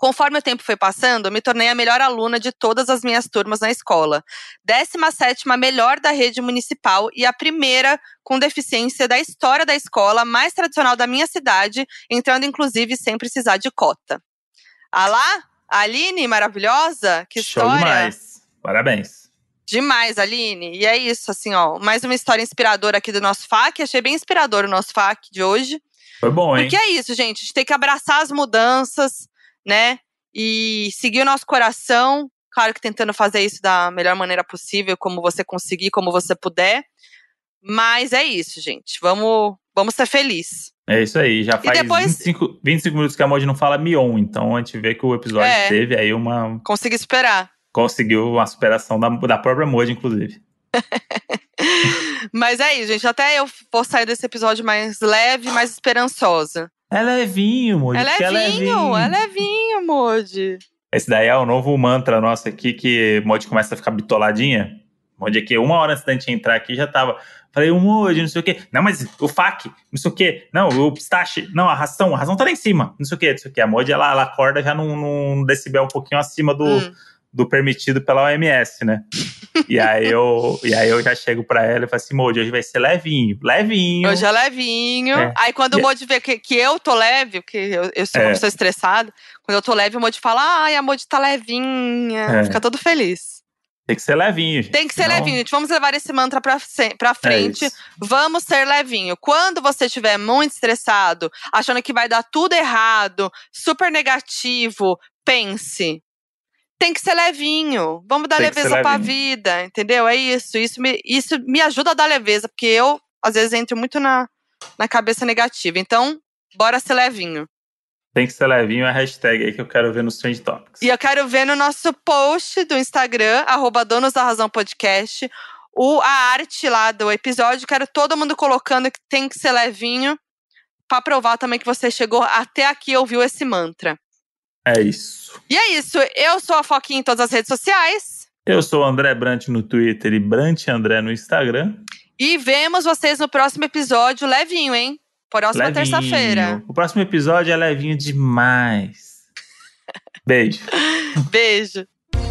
Conforme o tempo foi passando, eu me tornei a melhor aluna de todas as minhas turmas na escola. 17ª melhor da rede municipal e a primeira com deficiência da história da escola mais tradicional da minha cidade, entrando inclusive sem precisar de cota. Ah lá, Aline, maravilhosa, que Show história. demais. Parabéns. Demais, Aline. E é isso, assim, ó. Mais uma história inspiradora aqui do nosso FAQ. Achei bem inspirador o nosso FAQ de hoje. Foi bom, hein? Porque é isso, gente. A gente tem que abraçar as mudanças, né? E seguir o nosso coração. Claro que tentando fazer isso da melhor maneira possível, como você conseguir, como você puder. Mas é isso, gente. Vamos, vamos ser felizes. É isso aí. Já faz depois- 25, 25 minutos que a Mod não fala Mion. Então a gente vê que o episódio É. teve aí uma. Consegui esperar. Conseguiu uma superação da, da própria Mod, inclusive. Mas é isso, gente. Até eu vou sair desse episódio mais leve, mais esperançosa. É levinho, Mod. É porque levinho, é levinho, Modi. Esse daí é o novo mantra nosso aqui, que Mod começa a ficar bitoladinha. Mod aqui, uma hora antes da gente entrar aqui, já tava. Falei, o Mod, não sei o quê. Não, mas o FAC, não sei o quê. Não, o pistache. Não, a ração, a ração tá lá em cima. Não sei o quê, não sei o quê. A Mod, ela, ela acorda já num, num decibel um pouquinho acima do, Hum. Do permitido pela OMS, né? e, aí eu, e aí eu já chego pra ela e falo assim, Mod, hoje vai ser levinho. Levinho. Hoje é levinho. É. Aí quando o Modi vê que, que eu tô leve, porque eu, eu sou uma É. pessoa estressada, quando eu tô leve, o Modi fala: ai, a Modi tá levinha. É. Fica todo feliz. Tem que ser levinho, gente. Tem que ser senão- levinho, gente. Vamos levar esse mantra pra, pra frente. É. Vamos ser levinho. Quando você estiver muito estressado, achando que vai dar tudo errado, super negativo, pense. Tem que ser levinho. Vamos dar Tem leveza pra vida, entendeu? É isso. Isso me, isso me ajuda a dar leveza, porque eu, às vezes, entro muito na, na cabeça negativa. Então, bora ser levinho. Tem que ser levinho a hashtag aí que eu quero ver nos Trend Topics. E eu quero ver no nosso post do Instagram, arroba Donos da Razão Podcast, o, a arte lá do episódio. Quero todo mundo colocando que tem que ser levinho para provar também que você chegou até aqui e ouviu esse mantra. É isso. E é isso. Eu sou a Foquinha em todas as redes sociais. Eu sou o André Brant no Twitter e Brant André no Instagram. E vemos vocês no próximo episódio levinho, hein? Próxima terça-feira. O próximo episódio é levinho demais. Beijo. Beijo.